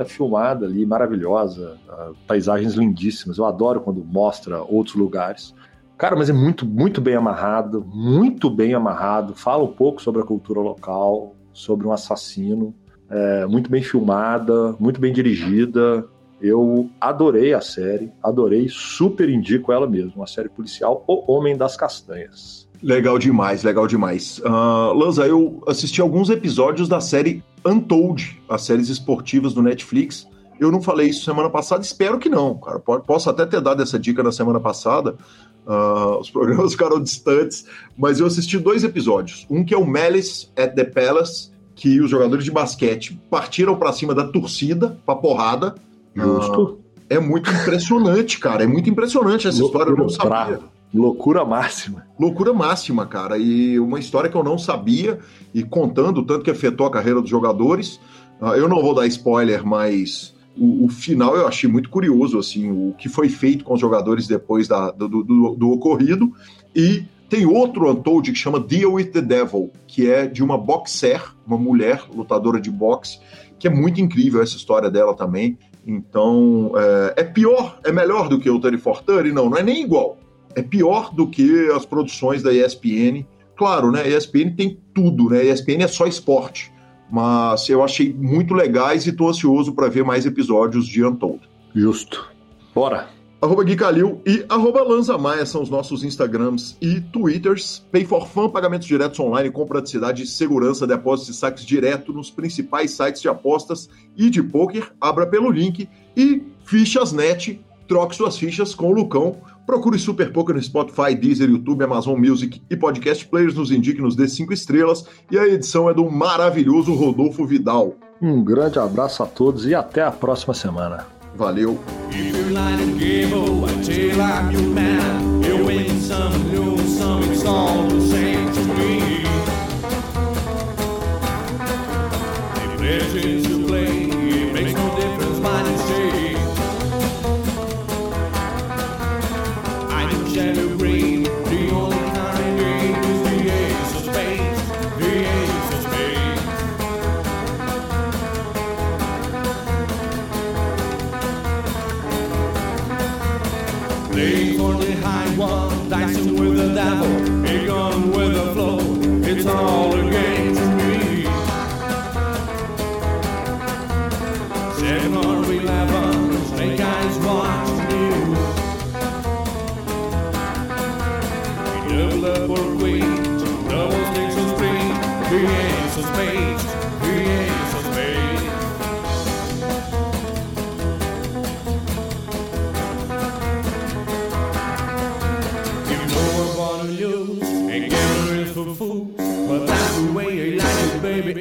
B: é filmada ali, maravilhosa, ah, paisagens lindíssimas, eu adoro quando mostra outros lugares. Cara, mas é muito, muito bem amarrado, muito bem amarrado, fala um pouco sobre a cultura local, sobre um assassino, é, muito bem filmada, muito bem dirigida, eu adorei a série, adorei, super indico ela mesmo, uma série policial, O Homem das Castanhas.
A: Legal demais, legal demais. Ah, Lanza, eu assisti alguns episódios da série Untold, as séries esportivas do Netflix. Eu não falei isso semana passada, espero que não, cara. Po- Posso até ter dado essa dica na semana passada. ah, os programas ficaram distantes, mas eu assisti dois episódios. Um que é o Malice at the Palace, que os jogadores de basquete partiram pra cima da torcida, pra porrada.
B: Justo.
A: É muito impressionante, cara. É muito impressionante essa história. Eu não sabia.
B: brava. Loucura máxima.
A: Loucura máxima, cara. E uma história que eu não sabia, e contando tanto que afetou a carreira dos jogadores. Ah, eu não vou dar spoiler, mas o, o final eu achei muito curioso, assim, o que foi feito com os jogadores depois da- do, do- do ocorrido. E tem outro Untold que chama Deal with the Devil, que é de uma boxer, uma mulher lutadora de boxe, que é muito incrível essa história dela também. Então, é, é pior, é melhor do que o 3430? Não, não é nem igual é pior do que as produções da ESPN. Claro, né? A ESPN tem tudo, né? A ESPN é só esporte. Mas eu achei muito legais e tô ansioso para ver mais episódios de Untold.
B: Justo. Bora.
A: Arroba Gui Calil e arroba Lanza Maia são os nossos Instagrams e Twitters. Pay for Fun, pagamentos diretos online com praticidade e segurança, depósitos e saques direto nos principais sites de apostas e de poker. Abra pelo link. E Fichas.net, troque suas fichas com o Lucão. Procure Super Poker no Spotify, Deezer, YouTube, Amazon Music e Podcast Players. Nos indique, nos dê cinco estrelas. E a edição é do maravilhoso Rodolfo Vidal.
B: Um grande abraço a todos e até a próxima semana.
A: Valeu!
E: If